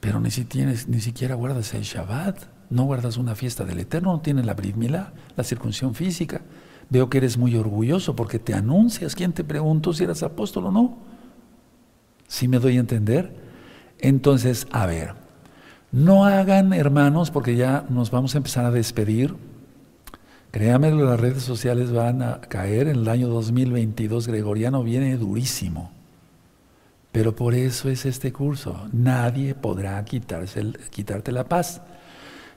pero ni, si tienes, ni siquiera guardas el Shabbat, no guardas una fiesta del Eterno, no tienes la Brit la circuncisión física. Veo que eres muy orgulloso porque te anuncias. ¿Quién te preguntó si eras apóstol o no? ¿Sí me doy a entender? Entonces, a ver, no hagan, hermanos, porque ya nos vamos a empezar a despedir. Créanme, las redes sociales van a caer en el año 2022 gregoriano, viene durísimo. Pero por eso es este curso. Nadie podrá quitarse quitarte la paz.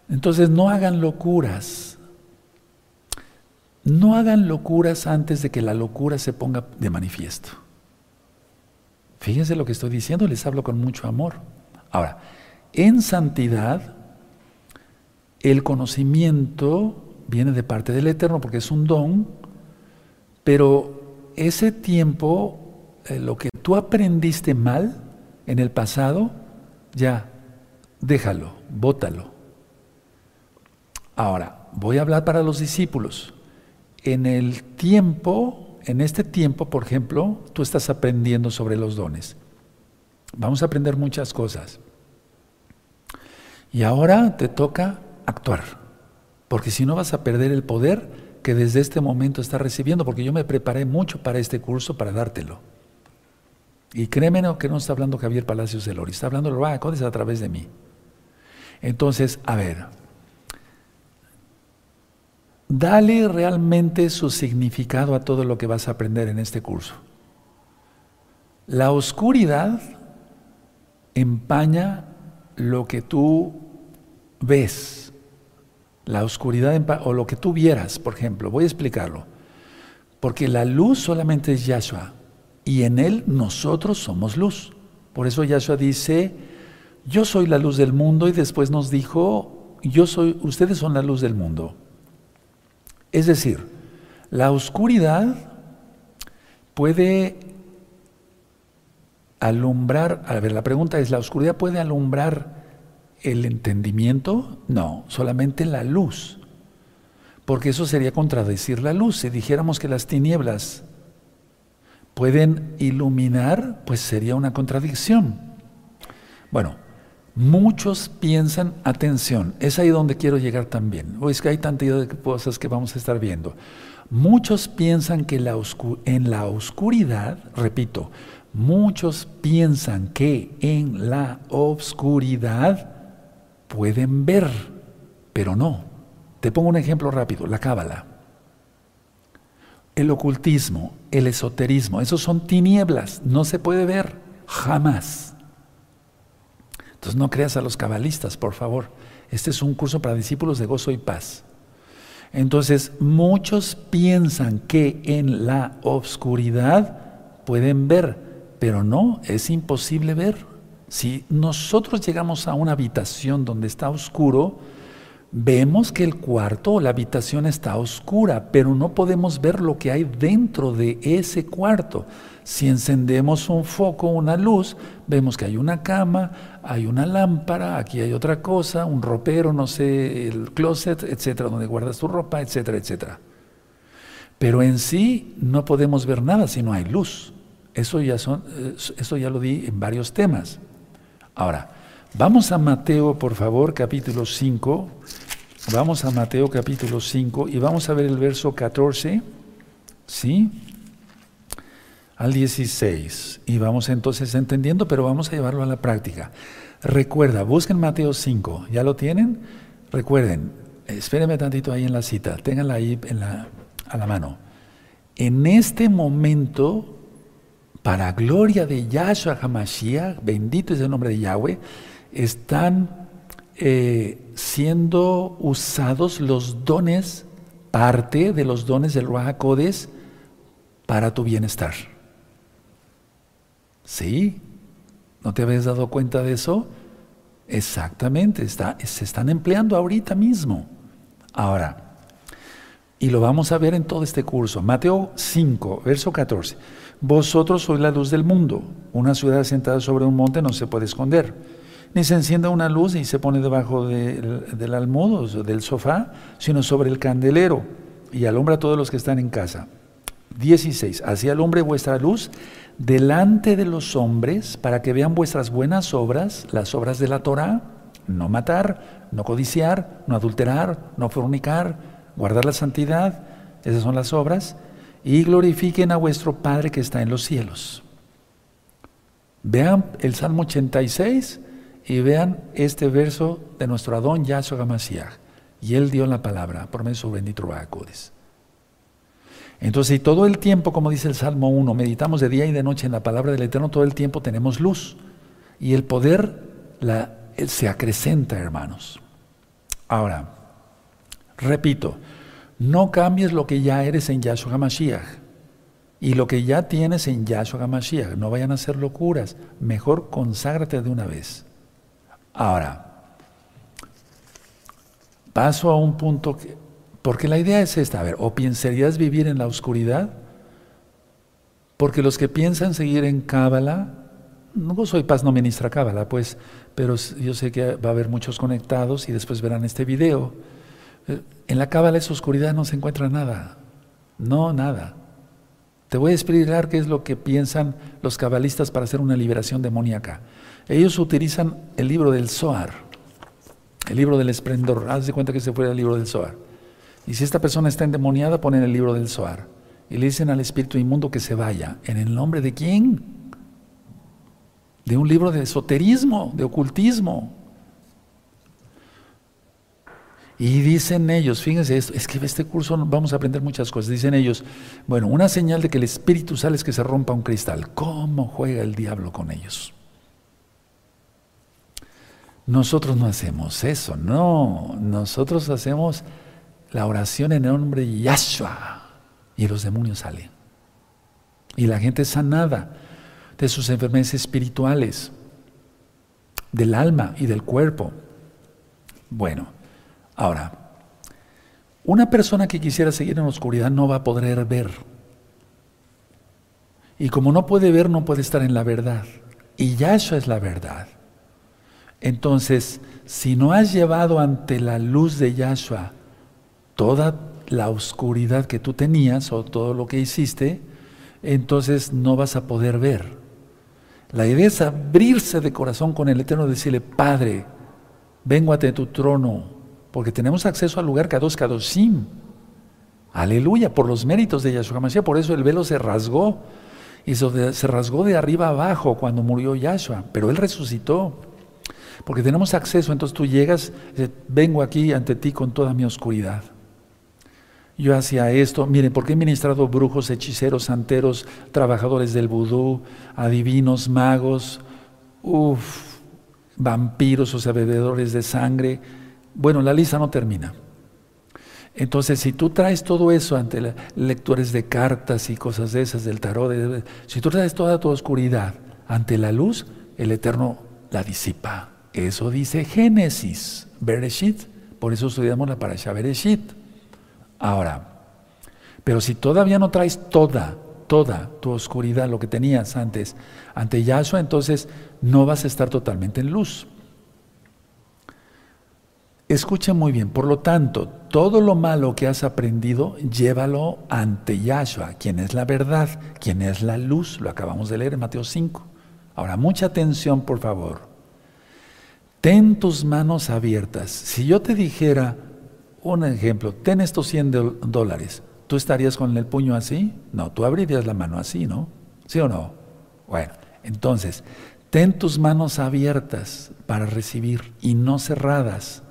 Entonces no hagan locuras. No hagan locuras antes de que la locura se ponga de manifiesto. Fíjense lo que estoy diciendo, les hablo con mucho amor. Ahora, en santidad, el conocimiento viene de parte del Eterno porque es un don, pero ese tiempo, eh, lo que tú aprendiste mal en el pasado, ya, déjalo, bótalo. Ahora, voy a hablar para los discípulos en el tiempo, en este tiempo, por ejemplo, tú estás aprendiendo sobre los dones. Vamos a aprender muchas cosas. Y ahora te toca actuar, porque si no vas a perder el poder que desde este momento estás recibiendo, porque yo me preparé mucho para este curso para dártelo. Y créeme que no está hablando Javier Palacios de Lori, está hablando Ruach a través de mí. Entonces, a ver, Dale realmente su significado a todo lo que vas a aprender en este curso. La oscuridad empaña lo que tú ves. La oscuridad o lo que tú vieras, por ejemplo. Voy a explicarlo. Porque la luz solamente es Yahshua y en él nosotros somos luz. Por eso Yahshua dice, yo soy la luz del mundo y después nos dijo, yo soy, ustedes son la luz del mundo. Es decir, la oscuridad puede alumbrar, a ver, la pregunta es, ¿la oscuridad puede alumbrar el entendimiento? No, solamente la luz. Porque eso sería contradecir la luz. Si dijéramos que las tinieblas pueden iluminar, pues sería una contradicción. Bueno, Muchos piensan, atención, es ahí donde quiero llegar también. O es que hay tantas cosas que vamos a estar viendo. Muchos piensan que en la oscuridad, repito, muchos piensan que en la oscuridad pueden ver, pero no. Te pongo un ejemplo rápido, la cábala. El ocultismo, el esoterismo, esos son tinieblas, no se puede ver jamás. Entonces no creas a los cabalistas, por favor. Este es un curso para discípulos de gozo y paz. Entonces, muchos piensan que en la oscuridad pueden ver, pero no, es imposible ver. Si nosotros llegamos a una habitación donde está oscuro, vemos que el cuarto o la habitación está oscura, pero no podemos ver lo que hay dentro de ese cuarto. Si encendemos un foco, una luz, vemos que hay una cama, hay una lámpara, aquí hay otra cosa, un ropero, no sé, el closet, etcétera, donde guardas tu ropa, etcétera, etcétera. Pero en sí no podemos ver nada si no hay luz. Eso ya, son, eso ya lo di en varios temas. Ahora, vamos a Mateo, por favor, capítulo 5. Vamos a Mateo capítulo 5 y vamos a ver el verso 14. ¿Sí? Al 16. Y vamos entonces entendiendo, pero vamos a llevarlo a la práctica. Recuerda, busquen Mateo 5. ¿Ya lo tienen? Recuerden, espérenme tantito ahí en la cita, ténganla ahí en la, a la mano. En este momento, para gloria de Yahshua HaMashiach, bendito es el nombre de Yahweh, están eh, siendo usados los dones, parte de los dones del Ruach para tu bienestar. ¿Sí? ¿No te habías dado cuenta de eso? Exactamente, está, se están empleando ahorita mismo. Ahora, y lo vamos a ver en todo este curso. Mateo 5, verso 14. Vosotros sois la luz del mundo. Una ciudad sentada sobre un monte no se puede esconder. Ni se enciende una luz y se pone debajo del, del del sofá, sino sobre el candelero y alumbra a todos los que están en casa. 16. Así alumbre vuestra luz delante de los hombres para que vean vuestras buenas obras, las obras de la Torah, no matar, no codiciar, no adulterar, no fornicar, guardar la santidad, esas son las obras, y glorifiquen a vuestro Padre que está en los cielos. Vean el Salmo 86 y vean este verso de nuestro Adón Yahshua Gamasiach. Y él dio la palabra por medio de su. Entonces, si todo el tiempo, como dice el Salmo 1, meditamos de día y de noche en la palabra del Eterno, todo el tiempo tenemos luz. Y el poder la, se acrecenta, hermanos. Ahora, repito, no cambies lo que ya eres en Yahshua HaMashiach y lo que ya tienes en Yahshua HaMashiach. No vayan a hacer locuras. Mejor conságrate de una vez. Ahora, paso a un punto que porque la idea es esta, a ver, o pensarías vivir en la oscuridad, porque los que piensan seguir en Cábala, no soy paz no ministra Cábala, pues, pero yo sé que va a haber muchos conectados y después verán este video. En la Cábala esa oscuridad no se encuentra nada, no nada. Te voy a explicar qué es lo que piensan los cabalistas para hacer una liberación demoníaca. Ellos utilizan el libro del Zohar, el libro del esplendor. Haz de cuenta que se fue el libro del Zohar. Y si esta persona está endemoniada, ponen el libro del Zohar. Y le dicen al espíritu inmundo que se vaya. ¿En el nombre de quién? De un libro de esoterismo, de ocultismo. Y dicen ellos, fíjense esto, es que en este curso vamos a aprender muchas cosas. Dicen ellos, bueno, una señal de que el espíritu sale es que se rompa un cristal. ¿Cómo juega el diablo con ellos? Nosotros no hacemos eso, no. Nosotros hacemos la oración en el nombre de Yahshua y los demonios salen. Y la gente es sanada de sus enfermedades espirituales, del alma y del cuerpo. Bueno, ahora, una persona que quisiera seguir en la oscuridad no va a poder ver. Y como no puede ver, no puede estar en la verdad. Y Yahshua es la verdad. Entonces, si no has llevado ante la luz de Yahshua toda la oscuridad que tú tenías o todo lo que hiciste, entonces no vas a poder ver. La idea es abrirse de corazón con el Eterno y decirle, Padre, vengo ante tu trono, porque tenemos acceso al lugar Kadosh Kadoshim. Aleluya, por los méritos de Yahshua Mashiach, por eso el velo se rasgó, y se rasgó de arriba abajo cuando murió Yahshua, pero Él resucitó. Porque tenemos acceso, entonces tú llegas, vengo aquí ante ti con toda mi oscuridad yo hacía esto. Miren, porque he ministrado brujos, hechiceros, santeros, trabajadores del vudú, adivinos, magos, uff, vampiros, o sea, bebedores de sangre. Bueno, la lista no termina. Entonces, si tú traes todo eso ante lectores de cartas y cosas de esas, del tarot, si tú traes toda tu oscuridad ante la luz, el Eterno la disipa. Eso dice Génesis, Bereshit. Por eso estudiamos la parasha Bereshit. Ahora, pero si todavía no traes toda, toda tu oscuridad, lo que tenías antes, ante Yahshua, entonces no vas a estar totalmente en luz. Escucha muy bien, por lo tanto, todo lo malo que has aprendido, llévalo ante Yahshua, quien es la verdad, quien es la luz, lo acabamos de leer en Mateo 5. Ahora, mucha atención, por favor. Ten tus manos abiertas. Si yo te dijera un ejemplo, ten estos 100 dólares, ¿tú estarías con el puño así? No, tú abrirías la mano así, ¿no? ¿Sí o no? Bueno, entonces, ten tus manos abiertas para recibir y no cerradas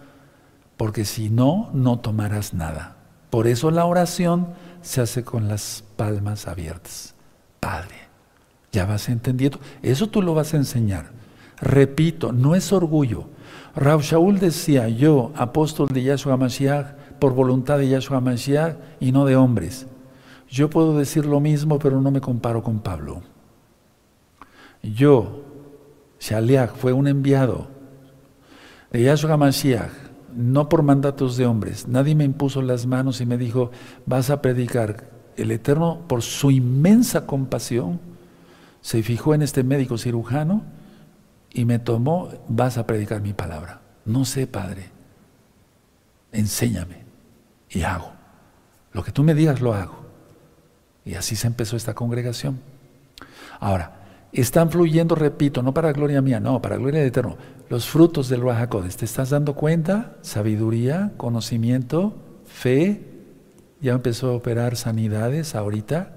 porque si no, no tomarás nada. Por eso la oración se hace con las palmas abiertas. Padre, ya vas entendiendo. Eso tú lo vas a enseñar. Repito, no es orgullo. Raúl Shaul decía, yo, apóstol de Yahshua Mashiach, por voluntad de Yahshua Mashiach y no de hombres. Yo puedo decir lo mismo, pero no me comparo con Pablo. Yo, Shaliach, fue un enviado de Yahshua Mashiach no por mandatos de hombres. Nadie me impuso las manos y me dijo, vas a predicar. El Eterno, por su inmensa compasión, se fijó en este médico cirujano y me tomó, vas a predicar mi palabra. No sé, Padre, enséñame y hago. Lo que tú me digas lo hago. Y así se empezó esta congregación. Ahora, están fluyendo, repito, no para gloria mía, no, para gloria del Eterno, los frutos del Rahakodes. ¿Te estás dando cuenta? Sabiduría, conocimiento, fe. Ya empezó a operar sanidades ahorita.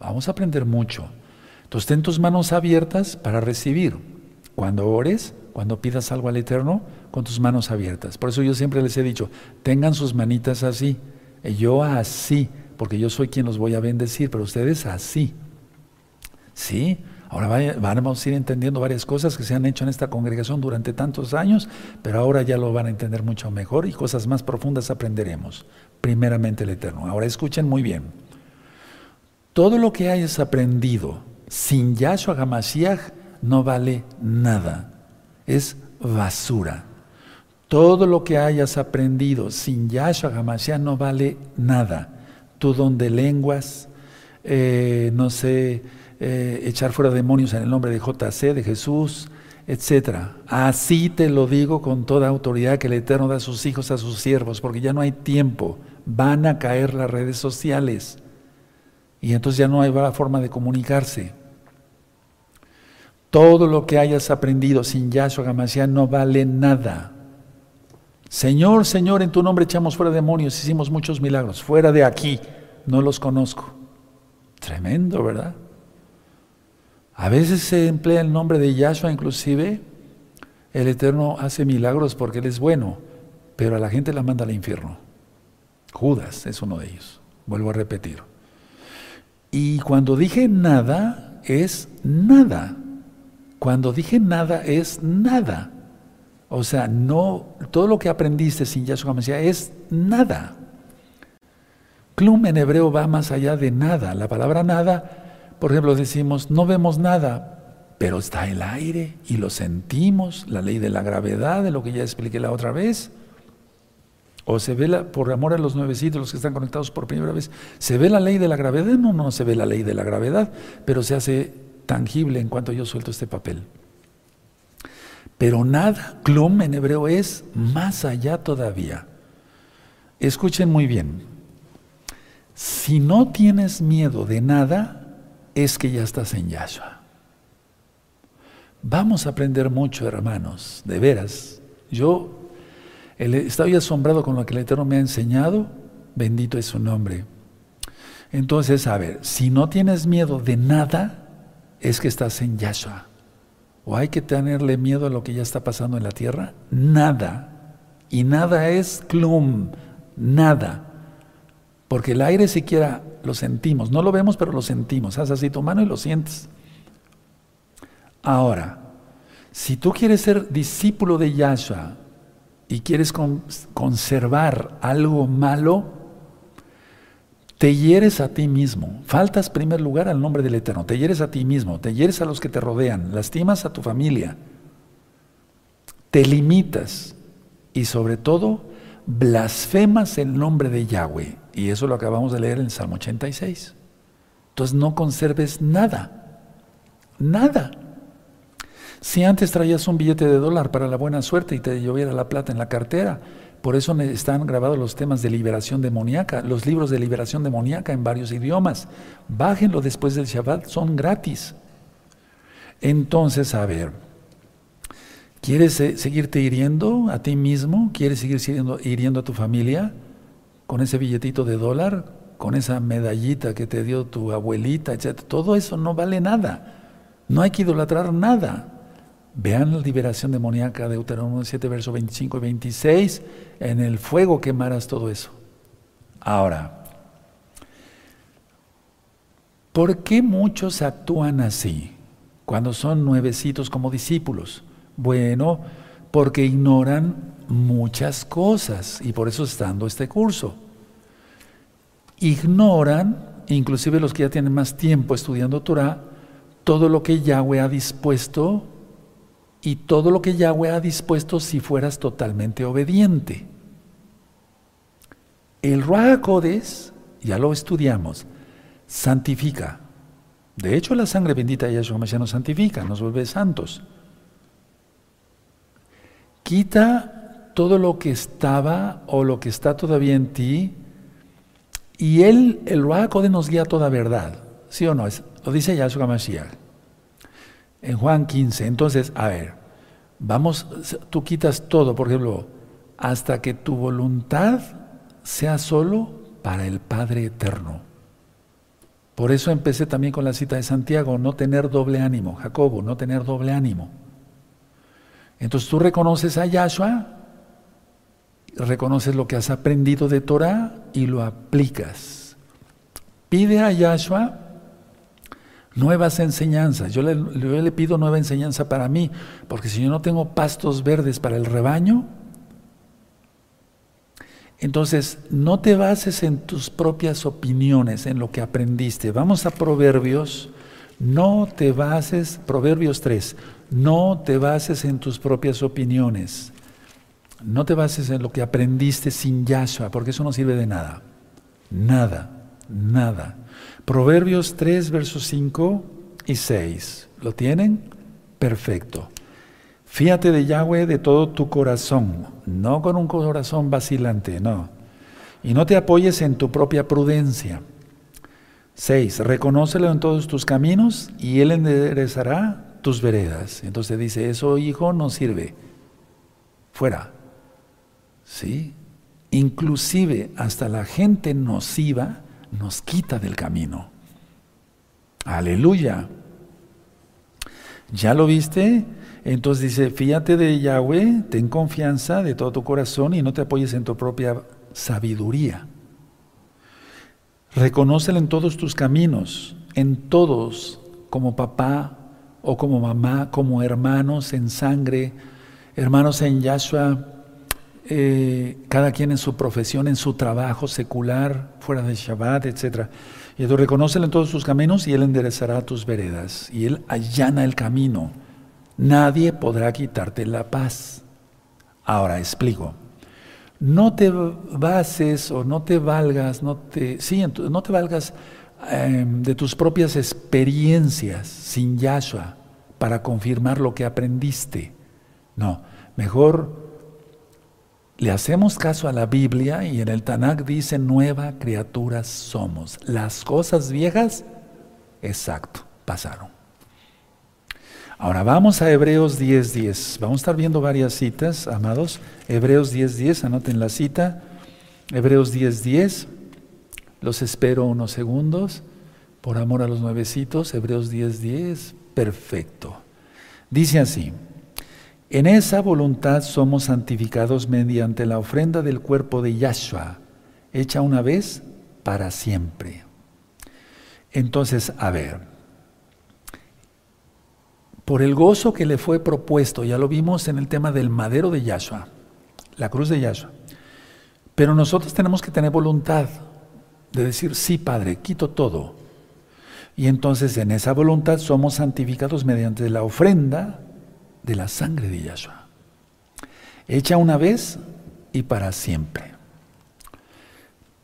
Vamos a aprender mucho. Entonces, ten tus manos abiertas para recibir. Cuando ores, cuando pidas algo al Eterno, con tus manos abiertas. Por eso yo siempre les he dicho, tengan sus manitas así. Yo así, porque yo soy quien los voy a bendecir, pero ustedes así. ¿Sí? Ahora vamos a ir entendiendo varias cosas que se han hecho en esta congregación durante tantos años, pero ahora ya lo van a entender mucho mejor y cosas más profundas aprenderemos. Primeramente el Eterno. Ahora escuchen muy bien. Todo lo que hayas aprendido sin Yahshua HaMashiach no vale nada. Es basura. Todo lo que hayas aprendido sin Yahshua HaMashiach no vale nada. Tu don de lenguas, eh, no sé, eh, echar fuera demonios en el nombre de JC, de Jesús, etc. Así te lo digo con toda autoridad que el Eterno da a sus hijos, a sus siervos, porque ya no hay tiempo. Van a caer las redes sociales y entonces ya no hay forma de comunicarse. Todo lo que hayas aprendido sin Yahshua Gamasián no vale nada. Señor, Señor, en tu nombre echamos fuera demonios, hicimos muchos milagros. Fuera de aquí, no los conozco. Tremendo, ¿verdad? A veces se emplea el nombre de Yahshua, inclusive el Eterno hace milagros porque Él es bueno, pero a la gente la manda al infierno. Judas es uno de ellos, vuelvo a repetir. Y cuando dije nada, es nada. Cuando dije nada, es nada. O sea, no, todo lo que aprendiste sin Yahshua Mesías es nada. Klum en hebreo va más allá de nada. La palabra nada por ejemplo, decimos, no vemos nada, pero está el aire y lo sentimos, la ley de la gravedad, de lo que ya expliqué la otra vez. O se ve, la, por amor a los nuevecitos, los que están conectados por primera vez, ¿se ve la ley de la gravedad? No, no se ve la ley de la gravedad, pero se hace tangible en cuanto yo suelto este papel. Pero nada, klum en hebreo es más allá todavía. Escuchen muy bien. Si no tienes miedo de nada, es que ya estás en Yahshua. Vamos a aprender mucho, hermanos, de veras. Yo estoy asombrado con lo que el Eterno me ha enseñado, bendito es su nombre. Entonces, a ver, si no tienes miedo de nada, es que estás en Yahshua. ¿O hay que tenerle miedo a lo que ya está pasando en la tierra? Nada. Y nada es clum, nada. Porque el aire siquiera lo sentimos. No lo vemos, pero lo sentimos. Haz así tu mano y lo sientes. Ahora, si tú quieres ser discípulo de Yahshua, y quieres conservar algo malo, te hieres a ti mismo. Faltas primer lugar al nombre del Eterno. Te hieres a ti mismo, te hieres a los que te rodean, lastimas a tu familia, te limitas y sobre todo blasfemas el nombre de Yahweh. Y eso lo acabamos de leer en el Salmo 86. Entonces no conserves nada, nada. Si antes traías un billete de dólar para la buena suerte y te lloviera la plata en la cartera, por eso están grabados los temas de liberación demoníaca, los libros de liberación demoníaca en varios idiomas. Bájenlo después del Shabbat, son gratis. Entonces, a ver, ¿quieres seguirte hiriendo a ti mismo? ¿Quieres seguir hiriendo a tu familia con ese billetito de dólar? ¿Con esa medallita que te dio tu abuelita, etc.? Todo eso no vale nada. No hay que idolatrar nada. Vean la liberación demoníaca de Deuteronomio 7, verso 25 y 26. En el fuego quemarás todo eso. Ahora, ¿por qué muchos actúan así cuando son nuevecitos como discípulos? Bueno, porque ignoran muchas cosas y por eso está dando este curso. Ignoran, inclusive los que ya tienen más tiempo estudiando Torah, todo lo que Yahweh ha dispuesto y todo lo que Yahweh ha dispuesto si fueras totalmente obediente. El Ruach ya lo estudiamos, santifica. De hecho, la sangre bendita de Yahshua Mashiach nos santifica, nos vuelve santos. Quita todo lo que estaba o lo que está todavía en ti y Él, el Ruach nos guía a toda verdad. ¿Sí o no? Lo dice Yahshua Mashiach en Juan 15. Entonces, a ver, vamos, tú quitas todo, por ejemplo, hasta que tu voluntad sea solo para el Padre eterno. Por eso empecé también con la cita de Santiago, no tener doble ánimo, Jacobo, no tener doble ánimo. Entonces tú reconoces a Yahshua, reconoces lo que has aprendido de Torah y lo aplicas. Pide a Yahshua nuevas enseñanzas. Yo le, pido nueva enseñanza para mí, porque si yo no tengo pastos verdes para el rebaño, entonces no te bases en tus propias opiniones, en lo que aprendiste. Vamos a Proverbios, no te bases, Proverbios 3, no te bases en tus propias opiniones. No te bases en lo que aprendiste sin Yahshua, porque eso no sirve de nada. Nada, nada. Proverbios 3, versos 5 y 6. ¿Lo tienen? Perfecto. Fíate de Yahweh de todo tu corazón, no con un corazón vacilante, no. Y no te apoyes en tu propia prudencia. 6. Reconócelo en todos tus caminos y Él enderezará tus veredas. Entonces dice, eso hijo no sirve. Fuera. ¿Sí? Inclusive hasta la gente nociva nos quita del camino. Aleluya. ¿Ya lo viste? Entonces dice, fíjate de Yahweh, ten confianza de todo tu corazón y no te apoyes en tu propia sabiduría. Reconócelo en todos tus caminos, en todos, como papá o como mamá, como hermanos en sangre, hermanos en Yahshua, eh, cada quien en su profesión, en su trabajo secular, fuera de Shabbat, etc. Y tú reconócelo en todos tus caminos y Él enderezará tus veredas y Él allana el camino. Nadie podrá quitarte la paz. Ahora explico. No te bases o no te valgas, no te, sí, no te valgas em, de tus propias experiencias sin Yahshua para confirmar lo que aprendiste. No, mejor le hacemos caso a la Biblia y en el Tanakh dice nueva criatura somos. Las cosas viejas, exacto, pasaron. Ahora vamos a Hebreos 10:10. Vamos a estar viendo varias citas, amados. Hebreos 10:10, anoten la cita. Hebreos 10:10. Los espero unos segundos por amor a los nuevecitos. Hebreos 10:10. Perfecto. Dice así. En esa voluntad somos santificados mediante la ofrenda del cuerpo de Yahshua, hecha una vez para siempre. Entonces, a ver, por el gozo que le fue propuesto, ya lo vimos en el tema del madero de Yahshua, la cruz de Yahshua. Pero nosotros tenemos que tener voluntad de decir, sí, Padre, quito todo. Y entonces en esa voluntad somos santificados mediante la ofrenda de la sangre de Yahshua. Hecha una vez y para siempre.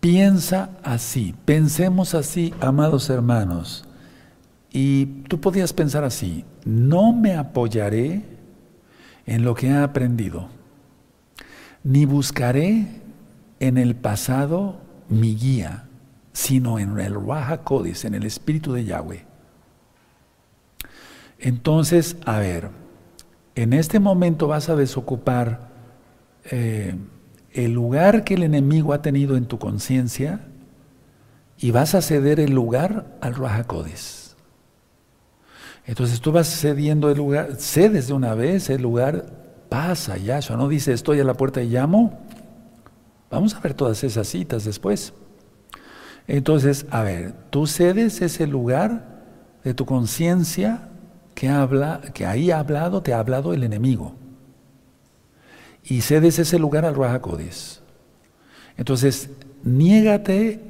Piensa así, pensemos así, amados hermanos. Y tú podías pensar así, no me apoyaré en lo que he aprendido, ni buscaré en el pasado mi guía, sino en el Raja en el Espíritu de Yahweh. Entonces, a ver, en este momento vas a desocupar eh, el lugar que el enemigo ha tenido en tu conciencia y vas a ceder el lugar al Raja Entonces tú vas cediendo el lugar, cedes de una vez el lugar, pasa Yahshua, no dice estoy a la puerta y llamo. Vamos a ver todas esas citas después. Entonces, a ver, tú cedes ese lugar de tu conciencia que habla, que ahí ha hablado, te ha hablado el enemigo. Y cedes ese lugar al Raja Entonces, niégate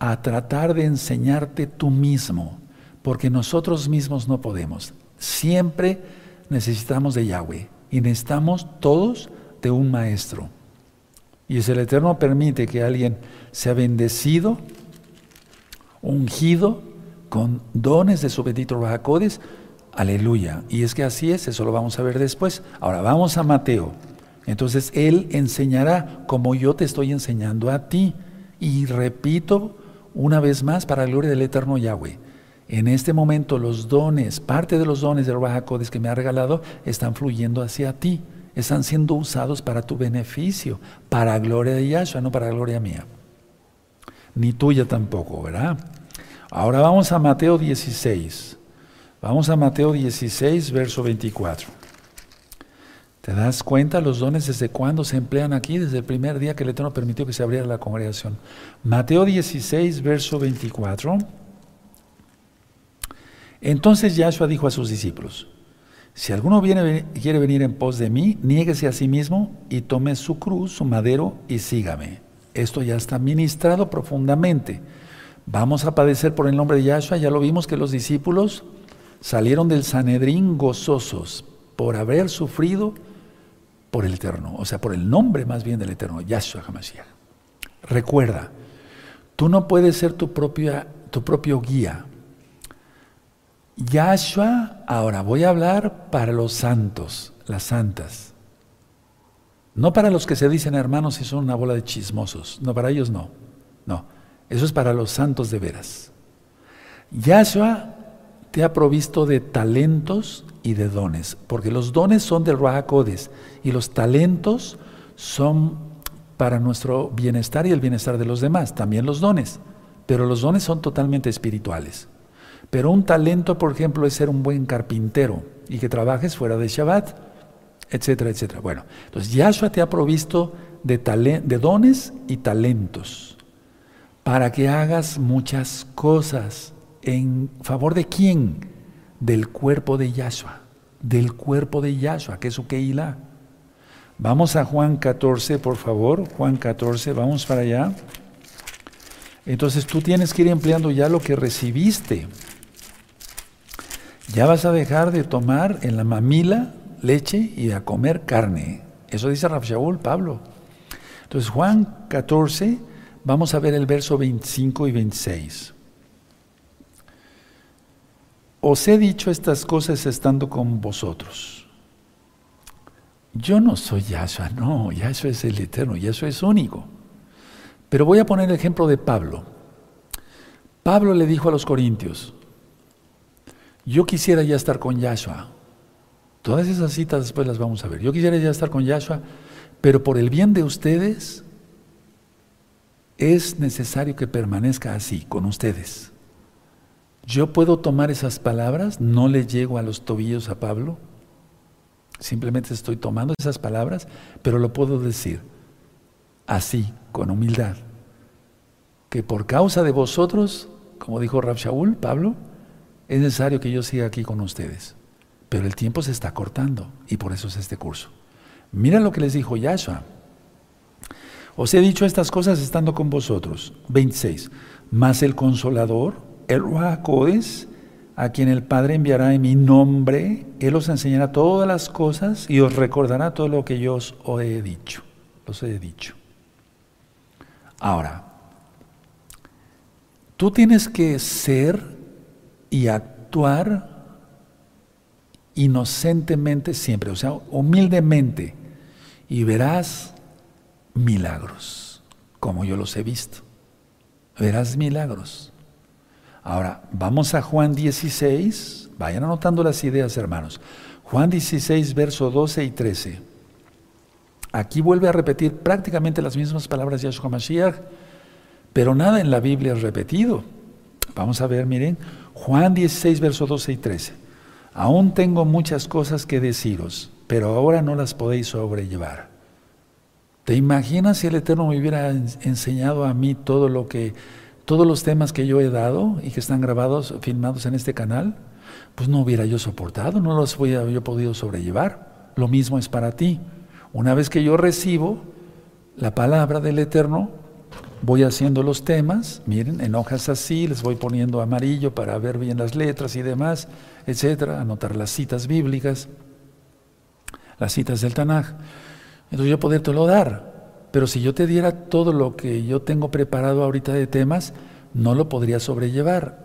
a tratar de enseñarte tú mismo, porque nosotros mismos no podemos. Siempre necesitamos de Yahweh y necesitamos todos de un maestro. Y si el Eterno permite que alguien sea bendecido, ungido con dones de su bendito Rajacodes, aleluya. Y es que así es, eso lo vamos a ver después. Ahora vamos a Mateo. Entonces Él enseñará como yo te estoy enseñando a ti. Y repito una vez más para la gloria del eterno Yahweh. En este momento los dones, parte de los dones del Rajacodes que me ha regalado, están fluyendo hacia ti. Están siendo usados para tu beneficio, para gloria de Yahshua, no para gloria mía ni tuya tampoco, ¿verdad? Ahora vamos a Mateo 16. Vamos a Mateo 16, verso 24. ¿Te das cuenta los dones desde cuándo se emplean aquí? Desde el primer día que el Eterno permitió que se abriera la congregación. Mateo 16, verso 24. Entonces Yahshua dijo a sus discípulos, si alguno viene, quiere venir en pos de mí, niéguese a sí mismo y tome su cruz, su madero y sígame. Esto ya está ministrado profundamente. Vamos a padecer por el nombre de Yahshua. Ya lo vimos que los discípulos salieron del Sanedrín gozosos por haber sufrido por el Eterno, o sea, por el nombre más bien del Eterno, Yahshua HaMashiach. Recuerda, tú no puedes ser tu, tu propio guía. Yahshua, ahora voy a hablar para los santos, las santas. No para los que se dicen hermanos y son una bola de chismosos. No, para ellos no. No. Eso es para los santos de veras. Yahshua te ha provisto de talentos y de dones, porque los dones son del Rahakodes y los talentos son para nuestro bienestar y el bienestar de los demás, también los dones, pero los dones son totalmente espirituales. Pero un talento, por ejemplo, es ser un buen carpintero y que trabajes fuera de Shabbat etcétera, etcétera. Bueno, entonces Yahshua te ha provisto de, de dones y talentos para que hagas muchas cosas. ¿En favor de quién? Del cuerpo de Yahshua, del cuerpo de Yahshua, que es su Keilah. Vamos a Juan 14, por favor, Juan 14, vamos para allá. Entonces tú tienes que ir empleando ya lo que recibiste. Ya vas a dejar de tomar en la mamila leche y a comer carne. Eso dice Rav Pablo. Entonces, Juan 14, vamos a ver el verso 25 y 26. Os he dicho estas cosas estando con vosotros. Yo no soy Yahshua, no, Yahshua es el eterno, Yahshua es único. Pero voy a poner el ejemplo de Pablo. Pablo le dijo a los corintios, yo quisiera ya estar con Yahshua, Todas esas citas después las vamos a ver. Yo quisiera ya estar con Yahshua, pero por el bien de ustedes es necesario que permanezca así, con ustedes. Yo puedo tomar esas palabras, no le llego a los tobillos a Pablo, simplemente estoy tomando esas palabras, pero lo puedo decir así, con humildad, que por causa de vosotros, como dijo Rab Shaul, Pablo, es necesario que yo siga aquí con ustedes. Pero el tiempo se está cortando y por eso es este curso. Mira lo que les dijo Yahshua. Os he dicho estas cosas estando con vosotros. 26. Mas el consolador, el Ruacodes, a quien el Padre enviará en mi nombre, Él os enseñará todas las cosas y os recordará todo lo que yo os he dicho. Os he dicho. Ahora, tú tienes que ser y actuar inocentemente siempre, o sea, humildemente, y verás milagros, como yo los he visto. Verás milagros. Ahora, vamos a Juan 16, vayan anotando las ideas, hermanos. Juan 16, verso 12 y 13. Aquí vuelve a repetir prácticamente las mismas palabras de Yahshua Mashiach, pero nada en la Biblia es repetido. Vamos a ver, miren, Juan 16, verso 12 y 13. Aún tengo muchas cosas que deciros, pero ahora no las podéis sobrellevar. ¿Te imaginas si el Eterno me hubiera enseñado a mí todo lo que, todos los temas que yo he dado y que están grabados, filmados en este canal? Pues no hubiera yo soportado, no los hubiera yo podido sobrellevar. Lo mismo es para ti. Una vez que yo recibo la palabra del Eterno, voy haciendo los temas, miren, en hojas así, les voy poniendo amarillo para ver bien las letras y demás, etcétera, anotar las citas bíblicas, las citas del Tanaj. Entonces yo podértelo dar. Pero si yo te diera todo lo que yo tengo preparado ahorita de temas, no lo podría sobrellevar.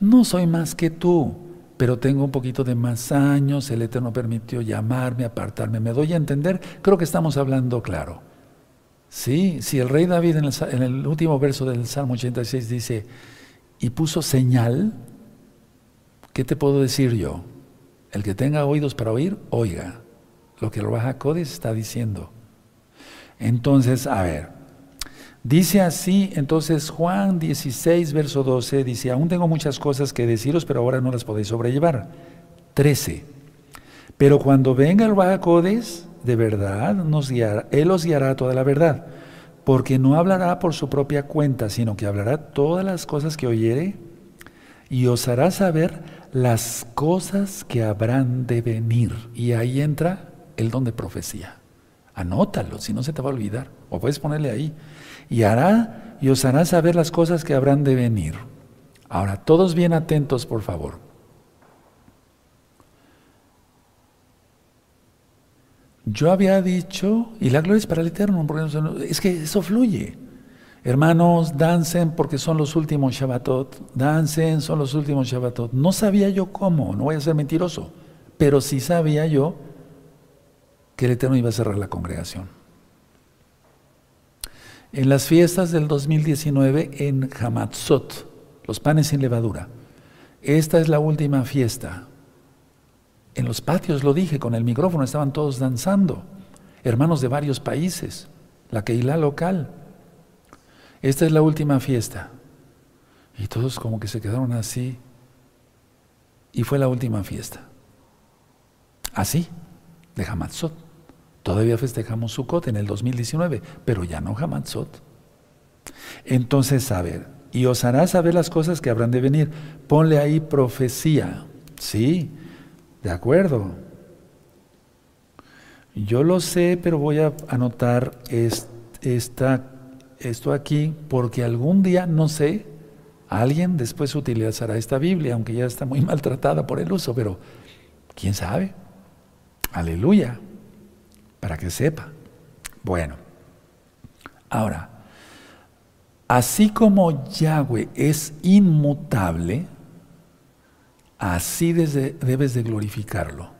No soy más que tú, pero tengo un poquito de más años, el Eterno permitió llamarme, apartarme, me doy a entender, creo que estamos hablando claro. Sí, si el rey David en el, último verso del Salmo 86 dice, y puso señal, ¿qué te puedo decir yo? El que tenga oídos para oír, oiga lo que el Baja está diciendo. Entonces, a ver, dice así, entonces Juan 16, verso 12, dice, aún tengo muchas cosas que deciros, pero ahora no las podéis sobrellevar. 13. Pero cuando venga el Baja de verdad, Él os guiará toda la verdad, porque no hablará por su propia cuenta, sino que hablará todas las cosas que oyere y os hará saber las cosas que habrán de venir. Y ahí entra el don de profecía. Anótalo, si no se te va a olvidar. O puedes ponerle ahí. Y hará y os hará saber las cosas que habrán de venir. Ahora, todos bien atentos, por favor. Yo había dicho, y la gloria es para el Eterno, es que eso fluye. Hermanos, dancen porque son los últimos Shabbatot. Dancen, son los últimos Shabbatot. No sabía yo cómo, no voy a ser mentiroso, pero sí sabía yo que el Eterno iba a cerrar la congregación. En las fiestas del 2019 en Hamatzot, los panes sin levadura, esta es la última fiesta. En los patios lo dije, con el micrófono estaban todos danzando, hermanos de varios países, la Keilah local. Esta es la última fiesta. Y todos como que se quedaron así. Y fue la última fiesta. Así, de Hamatzot. Todavía festejamos Sukkot en el 2019, pero ya no Hamatzot. Entonces, a ver, y os hará saber las cosas que habrán de venir. Ponle ahí profecía. Sí, de acuerdo. Yo lo sé, pero voy a anotar esta, esto aquí porque algún día, no sé, alguien después utilizará esta Biblia, aunque ya está muy *laughs* maltratada por el uso, pero quién sabe. Aleluya para que sepa. Bueno, ahora, así como Yahweh es inmutable, así debes de glorificarlo.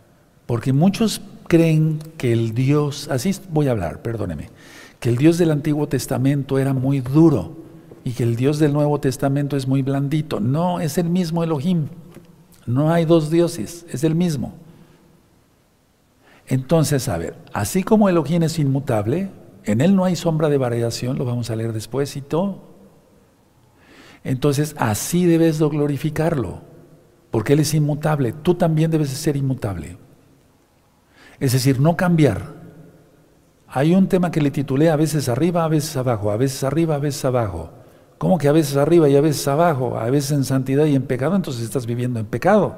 Porque muchos creen que el Dios, así voy a hablar, perdóneme, que el Dios del Antiguo Testamento era muy duro y que el Dios del Nuevo Testamento es muy blandito. No, es el mismo Elohim. No hay dos dioses, es el mismo. Entonces, a ver, así como Elohim es inmutable, en él no hay sombra de variación, lo vamos a leer después y todo. Entonces, así debes de glorificarlo, porque él es inmutable, tú también debes de ser inmutable. Es decir, no cambiar. Hay un tema que le titulé a veces arriba, a veces abajo, a veces arriba, a veces abajo. ¿Cómo que a veces arriba y a veces abajo? A veces en santidad y en pecado, entonces estás viviendo en pecado.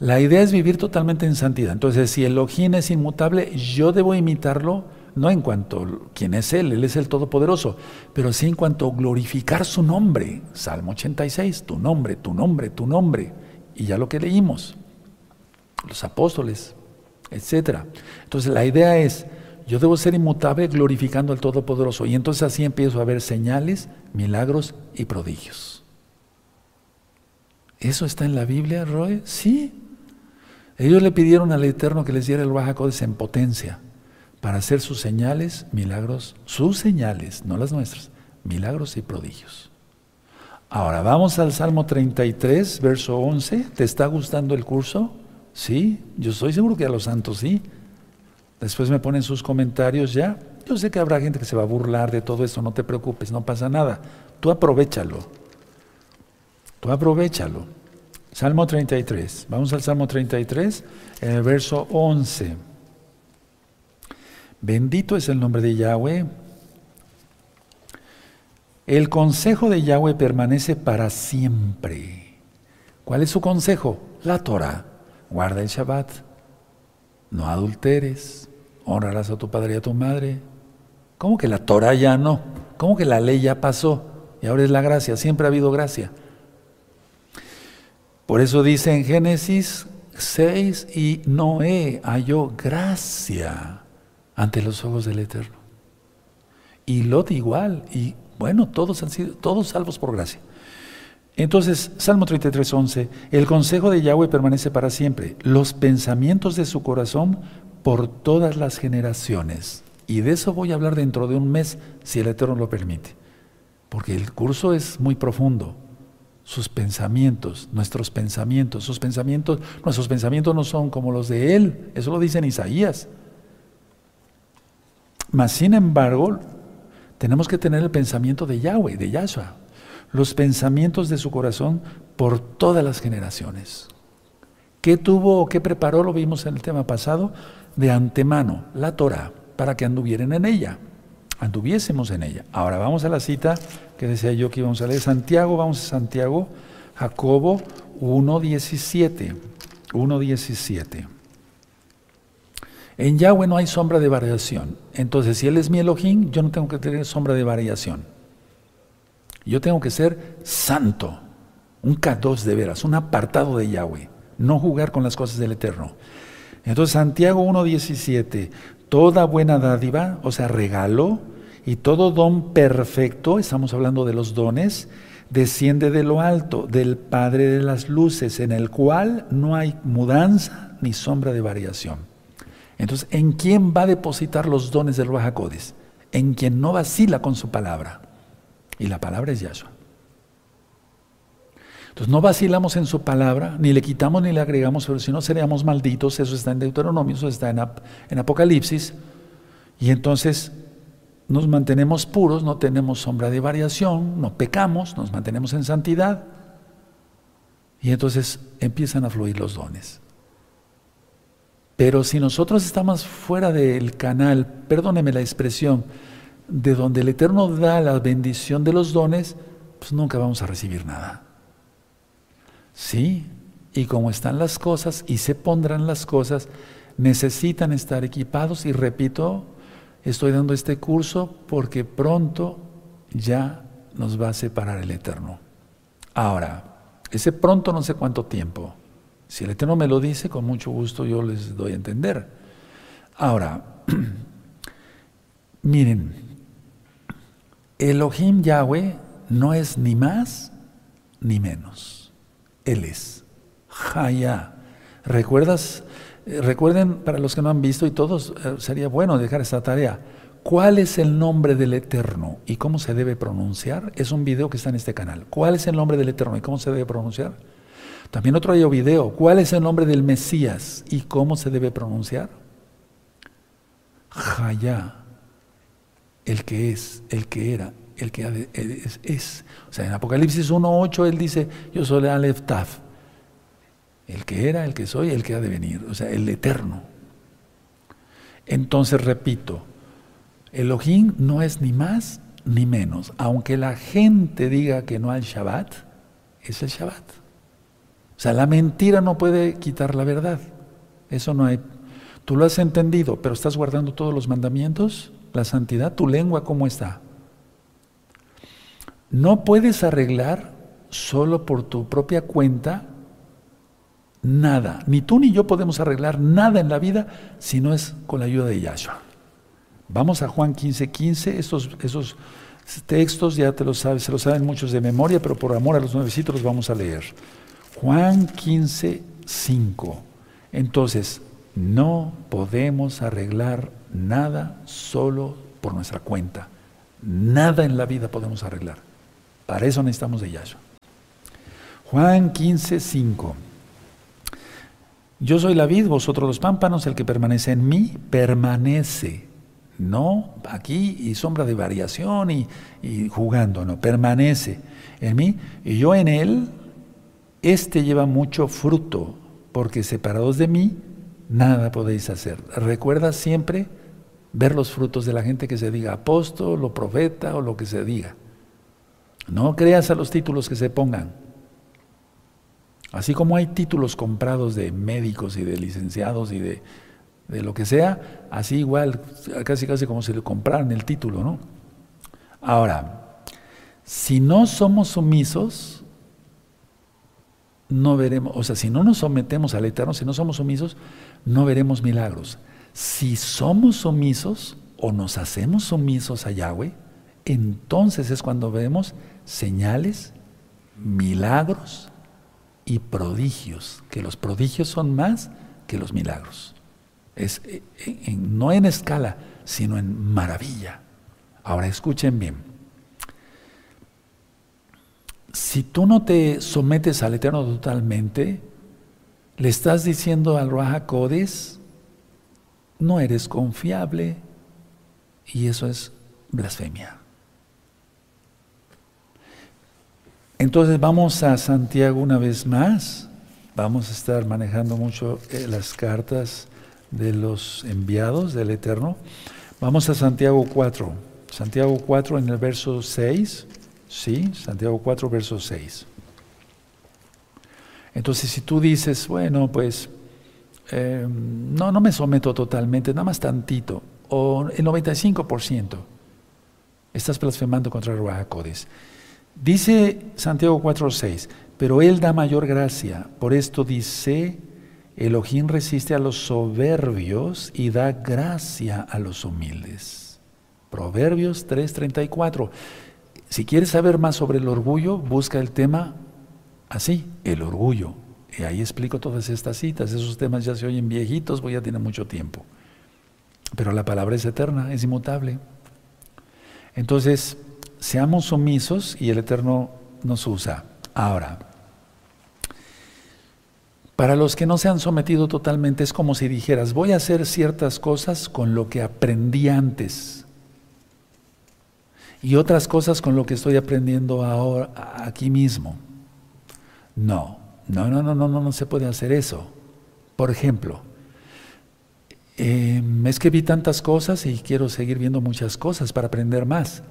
La idea es vivir totalmente en santidad. Entonces, si Elohim es inmutable, yo debo imitarlo, no en cuanto quién es Él, Él es el Todopoderoso, pero sí en cuanto glorificar su nombre. Salmo 86, tu nombre, tu nombre, tu nombre. Y ya lo que leímos, los apóstoles, etc. Entonces, la idea es, yo debo ser inmutable glorificando al Todopoderoso. Y entonces así empiezo a ver señales, milagros y prodigios. ¿Eso está en la Biblia, Roy? Sí. Ellos le pidieron al Eterno que les diera el Bajacodes en potencia para hacer sus señales, milagros, sus señales, no las nuestras, milagros y prodigios. Ahora vamos al Salmo 33, verso 11. ¿Te está gustando el curso? Sí, yo estoy seguro que a los santos sí. Después me ponen sus comentarios ya. Yo sé que habrá gente que se va a burlar de todo esto, no te preocupes, no pasa nada. Tú aprovechalo. Tú aprovechalo. Salmo 33. Vamos al Salmo 33, en el verso 11. Bendito es el nombre de Yahweh. El consejo de Yahweh permanece para siempre. ¿Cuál es su consejo? La Torah. Guarda el Shabbat. No adulteres. Honrarás a tu padre y a tu madre. ¿Cómo que la Torah ya no? ¿Cómo que la ley ya pasó? Y ahora es la gracia. Siempre ha habido gracia. Por eso dice en Génesis 6, y Noé halló gracia ante los ojos del Eterno. Y Lot igual, y bueno, todos han sido, todos salvos por gracia. Entonces, Salmo 33, 11, el consejo de Yahweh permanece para siempre, los pensamientos de su corazón por todas las generaciones. Y de eso voy a hablar dentro de un mes, si el Eterno lo permite. Porque el curso es muy profundo sus pensamientos, nuestros pensamientos, sus pensamientos, nuestros pensamientos no son como los de Él, eso lo dice en Isaías. Mas sin embargo, tenemos que tener el pensamiento de Yahweh, de Yahshua, los pensamientos de su corazón por todas las generaciones. ¿Qué tuvo o qué preparó? Lo vimos en el tema pasado, de antemano, la Torah, para que anduvieran en ella anduviésemos en ella. Ahora vamos a la cita que decía yo que íbamos a leer. Santiago, vamos a Santiago, Jacobo 1.17. 1.17. En Yahweh no hay sombra de variación. Entonces, si Él es mi Elohim, yo no tengo que tener sombra de variación. Yo tengo que ser santo, un K2 de veras, un apartado de Yahweh, no jugar con las cosas del Eterno. Entonces, Santiago 1.17, toda buena dádiva, o sea, regalo, y todo don perfecto, estamos hablando de los dones, desciende de lo alto, del Padre de las Luces, en el cual no hay mudanza ni sombra de variación. Entonces, ¿en quién va a depositar los dones del Ruajacodes? En quien no vacila con su palabra. Y la palabra es Yahshua. Entonces no vacilamos en su palabra, ni le quitamos ni le agregamos, pero si no seríamos malditos, eso está en Deuteronomio, eso está en, Apocalipsis, y entonces nos mantenemos puros, no tenemos sombra de variación, no pecamos, nos mantenemos en santidad, y entonces empiezan a fluir los dones. Pero si nosotros estamos fuera del canal, perdóneme la expresión, de donde el Eterno da la bendición de los dones, pues nunca vamos a recibir nada. Sí, y como están las cosas y se pondrán las cosas, necesitan estar equipados y repito, estoy dando este curso porque pronto ya nos va a separar el Eterno. Ahora, ese pronto no sé cuánto tiempo. Si el Eterno me lo dice, con mucho gusto yo les doy a entender. Ahora, *clears throat* miren, Elohim Yahweh no es ni más ni menos. Él es. Jaya. ¿Recuerdas? Eh, recuerden, para los que no han visto y todos, eh, sería bueno dejar esta tarea. ¿Cuál es el nombre del Eterno y cómo se debe pronunciar? Es un video que está en este canal. ¿Cuál es el nombre del Eterno y cómo se debe pronunciar? También otro video. ¿Cuál es el nombre del Mesías y cómo se debe pronunciar? Jaya. El que es, el que era, el que es, O sea, en Apocalipsis 1.8 él dice, yo soy Aleph Taf. El que era, el que soy, el que ha de venir. O sea, el eterno. Entonces, repito, Elohim no es ni más ni menos. Aunque la gente diga que no hay Shabbat, es el Shabbat. O sea, la mentira no puede quitar la verdad. Eso no hay. Tú lo has entendido, pero estás guardando todos los mandamientos, la santidad, tu lengua, ¿cómo está? No puedes arreglar solo por tu propia cuenta nada. Ni tú ni yo podemos arreglar nada en la vida si no es con la ayuda de Yahshua. Vamos a Juan 15, 15. Esos, textos ya te los sabes, se los saben muchos de memoria, pero por amor a los nuevecitos los vamos a leer. Juan 15, 5. Entonces, no podemos arreglar nada solo por nuestra cuenta. Nada en la vida podemos arreglar. Para eso necesitamos de Yahshua. Juan 15, 5. Yo soy la vid, vosotros los pámpanos, el que permanece en mí, permanece. No aquí y sombra de variación y, y jugando, no, permanece en mí y yo en él. Este lleva mucho fruto, porque separados de mí, nada podéis hacer. Recuerda siempre ver los frutos de la gente que se diga apóstol o profeta o lo que se diga. No creas a los títulos que se pongan. Así como hay títulos comprados de médicos y de licenciados y de, lo que sea, así igual, casi casi como si le compraran el título, ¿no? Ahora, si no somos sumisos, no veremos, o sea, si no nos sometemos al Eterno, si no somos sumisos, no veremos milagros. Si somos sumisos o nos hacemos sumisos a Yahweh, entonces es cuando vemos señales, milagros y prodigios, que los prodigios son más que los milagros. Es, eh, no en escala, sino en maravilla. Ahora escuchen bien. Si tú no te sometes al Eterno totalmente, le estás diciendo al Raja no eres confiable, y eso es blasfemia. Entonces vamos a Santiago una vez más. Vamos a estar manejando mucho eh, las cartas de los enviados del Eterno. Vamos a Santiago 4. Santiago 4 en el verso 6. Sí, Santiago 4, verso 6. Entonces si tú dices, bueno, pues em, no, no me someto totalmente, nada más tantito, o el 95%, estás blasfemando contra Ruajacodes. Dice Santiago 4:6, pero Él da mayor gracia. Por esto dice, Elohim resiste a los soberbios y da gracia a los humildes. Proverbios 3:34. Si quieres saber más sobre el orgullo, busca el tema así, el orgullo. Y ahí explico todas estas citas. Esos temas ya se oyen viejitos, voy a tener mucho tiempo. Pero la palabra es eterna, es inmutable. Entonces, seamos sumisos y el Eterno nos usa. Ahora, para los que no se han sometido totalmente es como si dijeras, voy a hacer ciertas cosas con lo que aprendí antes y otras cosas con lo que estoy aprendiendo ahora aquí mismo. No, no, no, no, no, no, no se puede hacer eso. Por ejemplo, em, es que vi tantas cosas y quiero seguir viendo muchas cosas para aprender más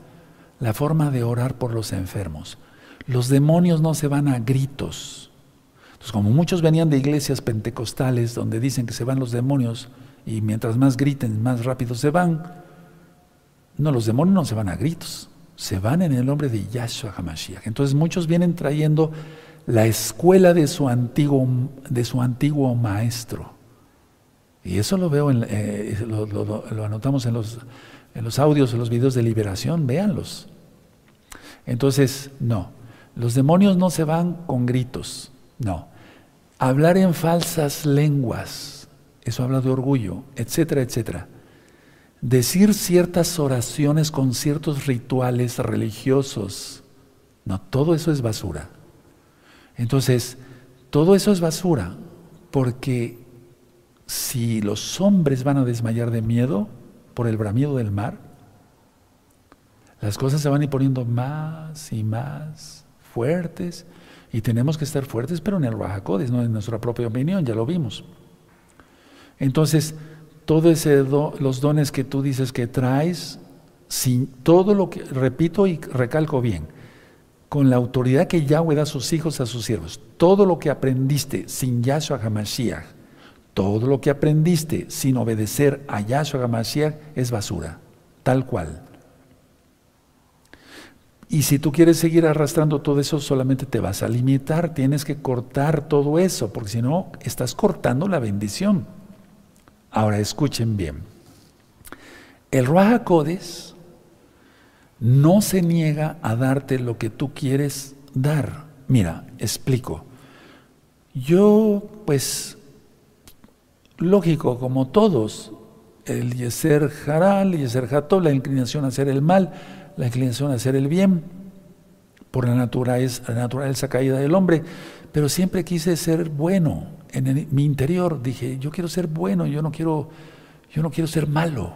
la forma de orar por los enfermos. Los demonios no se van a gritos. Entonces, como muchos venían de iglesias pentecostales donde dicen que se van los demonios y mientras más griten, más rápido se van, no, los demonios no se van a gritos, se van en el nombre de Yahshua HaMashiach. Entonces muchos vienen trayendo la escuela de su antiguo, de su antiguo maestro. Y eso lo veo, en, eh, lo anotamos en los en los audios, en los videos de liberación, véanlos. Entonces, no, los demonios no se van con gritos, no. Hablar en falsas lenguas, eso habla de orgullo, etcétera, etcétera. Decir ciertas oraciones con ciertos rituales religiosos, no, todo eso es basura. Entonces, todo eso es basura, porque si los hombres van a desmayar de miedo, por el bramido del mar, las cosas se van ir poniendo más y más fuertes y tenemos que estar fuertes, pero en el Rajacodes, no en nuestra propia opinión, ya lo vimos. Entonces, todo ese los dones que tú dices que traes, sin todo lo que repito y recalco bien, con la autoridad que Yahweh da a sus hijos, a sus siervos. Todo lo que aprendiste sin Yahshua HaMashiach, todo lo que aprendiste sin obedecer a Yahshua HaMashiach es basura, tal cual. Y si tú quieres seguir arrastrando todo eso, solamente te vas a limitar, tienes que cortar todo eso, porque si no, estás cortando la bendición. Ahora escuchen bien. El Ruach no se niega a darte lo que tú quieres dar. Mira, explico. Yo, pues, lógico, como todos, el Yeser Haral, el Yeser Hatov, la inclinación a hacer el mal, la inclinación a hacer el bien, por la naturaleza, la naturaleza caída del hombre, pero siempre quise ser bueno. En mi interior dije, yo quiero ser bueno, yo no quiero, yo no quiero ser malo,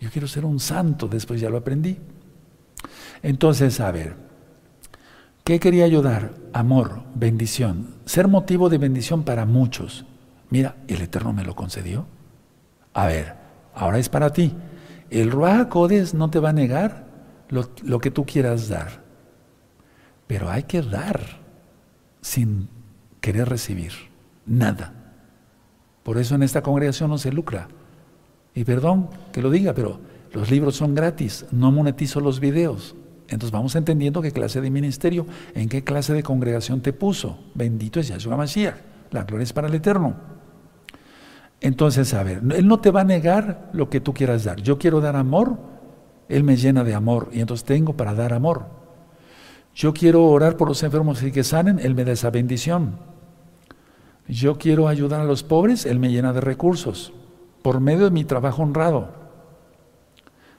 yo quiero ser un santo, después ya lo aprendí. Entonces, a ver, ¿qué quería yo dar? Amor, bendición, ser motivo de bendición para muchos. Mira, el Eterno me lo concedió. A ver, ahora es para ti. El Ruach Codes no te va a negar lo, lo que tú quieras dar, pero hay que dar sin querer recibir nada. Por eso en esta congregación no se lucra. Y perdón que lo diga, pero los libros son gratis, no monetizo los videos. Entonces vamos entendiendo qué clase de ministerio, en qué clase de congregación te puso. Bendito es Yahshua Mashiach. La gloria es para el Eterno. Entonces, a ver, Él no te va a negar lo que tú quieras dar. Yo quiero dar amor, Él me llena de amor y entonces tengo para dar amor. Yo quiero orar por los enfermos y que sanen, Él me da esa bendición. Yo quiero ayudar a los pobres, Él me llena de recursos por medio de mi trabajo honrado.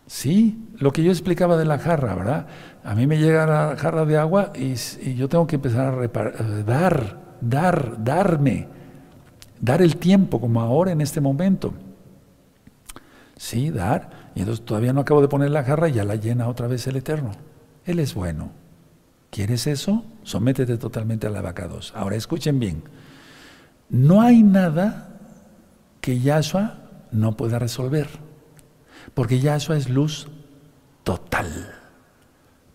Sí, lo que yo explicaba de la jarra, ¿verdad? A mí me llega la jarra de agua y, yo tengo que empezar a eh, dar, dar, darme, dar el tiempo como ahora en este momento. Sí, dar. Y entonces todavía no acabo de poner la jarra y ya la llena otra vez el Eterno. Él es bueno. ¿Quieres eso? Sométete totalmente a la vaca 2. Ahora escuchen bien. No hay nada que Yahshua no pueda resolver. Porque Yahshua es luz total.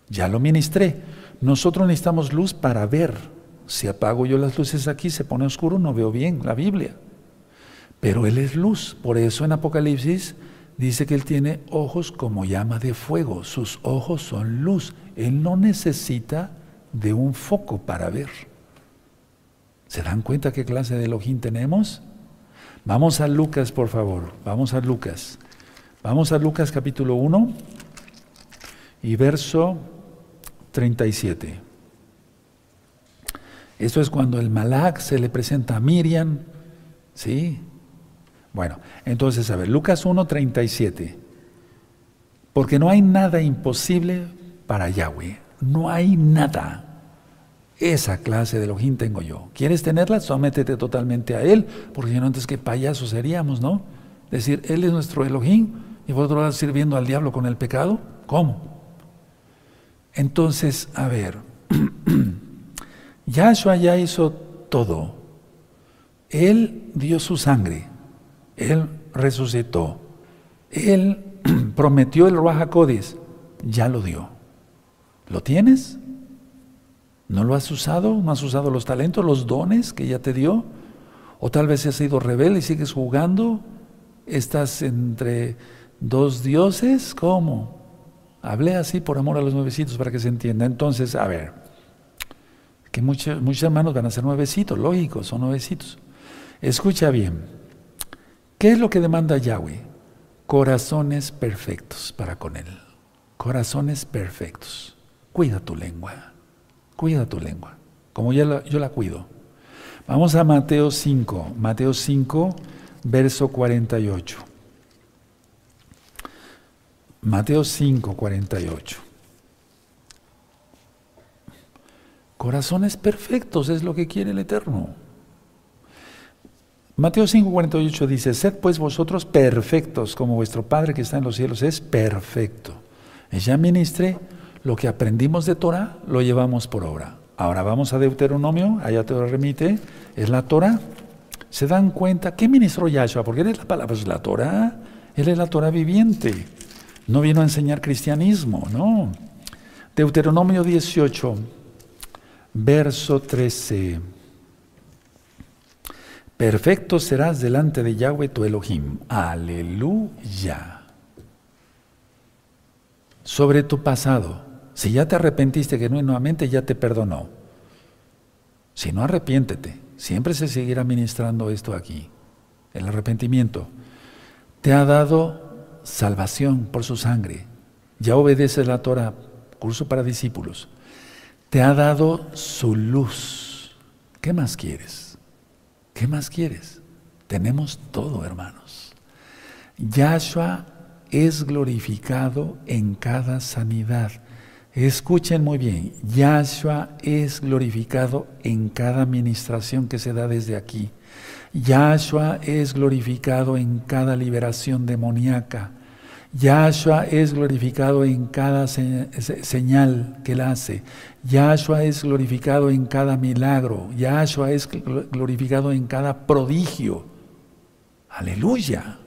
Ya lo ministré. Nosotros necesitamos luz para ver. Si apago yo las luces aquí, se pone oscuro, no veo bien la Biblia. Pero Él es luz. Por eso en Apocalipsis dice que Él tiene ojos como llama de fuego. Sus ojos son luz. Él no necesita de un foco para ver. ¿Se dan cuenta qué clase de Elohim tenemos? Vamos a Lucas, por favor. Vamos a Lucas. Vamos a Lucas capítulo 1 y verso 37. Esto es cuando el Malak se le presenta a Miriam, ¿sí? Bueno, entonces, a ver, Lucas 1, 37. Porque no hay nada imposible para Yahweh. No hay nada. Esa clase de Elohim tengo yo. ¿Quieres tenerla? Sométete totalmente a Él, porque si no, antes qué payasos seríamos, ¿no? Decir, Él es nuestro Elohim y vosotros vas sirviendo al diablo con el pecado. ¿Cómo? Entonces, a ver, *clears throat* Yahshua ya hizo todo. Él dio su sangre, Él resucitó, Él *clears throat* prometió el Ruach ya lo dio. ¿Lo tienes? ¿No lo has usado? ¿No has usado los talentos, los dones que ya te dio? ¿O tal vez has sido rebelde y sigues jugando? ¿Estás entre dos dioses? ¿Cómo? Hablé así por amor a los nuevecitos para que se entienda. Entonces, a ver, que muchos, hermanos van a ser nuevecitos, lógico, son nuevecitos. Escucha bien, ¿qué es lo que demanda Yahweh? Corazones perfectos para con Él. Corazones perfectos. Cuida tu lengua, cuida tu lengua, como yo yo la cuido. Vamos a Mateo 5, Mateo 5, verso 48. Mateo 5, 48. Corazones perfectos es lo que quiere el Eterno. Mateo 5, 48 dice, sed pues vosotros perfectos, como vuestro Padre que está en los cielos es perfecto. Ya ministre, lo que aprendimos de Torah, lo llevamos por obra. Ahora vamos a Deuteronomio, allá te lo remite, es la Torah. ¿Se dan cuenta? ¿Qué ministró Yahshua? Porque él es la palabra, es la Torah, él es la Torah viviente. No vino a enseñar cristianismo, no. Deuteronomio 18, verso 13. Perfecto serás delante de Yahweh tu Elohim. Aleluya. Sobre tu pasado. Si ya te arrepentiste genuinamente, ya te perdonó. Si no, arrepiéntete. Siempre se seguirá ministrando esto aquí. El arrepentimiento. Te ha dado salvación por su sangre. Ya obedeces la Torah, curso para discípulos. Te ha dado su luz. ¿Qué más quieres? ¿Qué más quieres? Tenemos todo, hermanos. Yahshua es glorificado en cada sanidad. Escuchen muy bien, Yahshua es glorificado en cada administración que se da desde aquí. Yahshua es glorificado en cada liberación demoníaca. Yahshua es glorificado en cada señal que él hace. Yahshua es glorificado en cada milagro. Yahshua es glorificado en cada prodigio. Aleluya.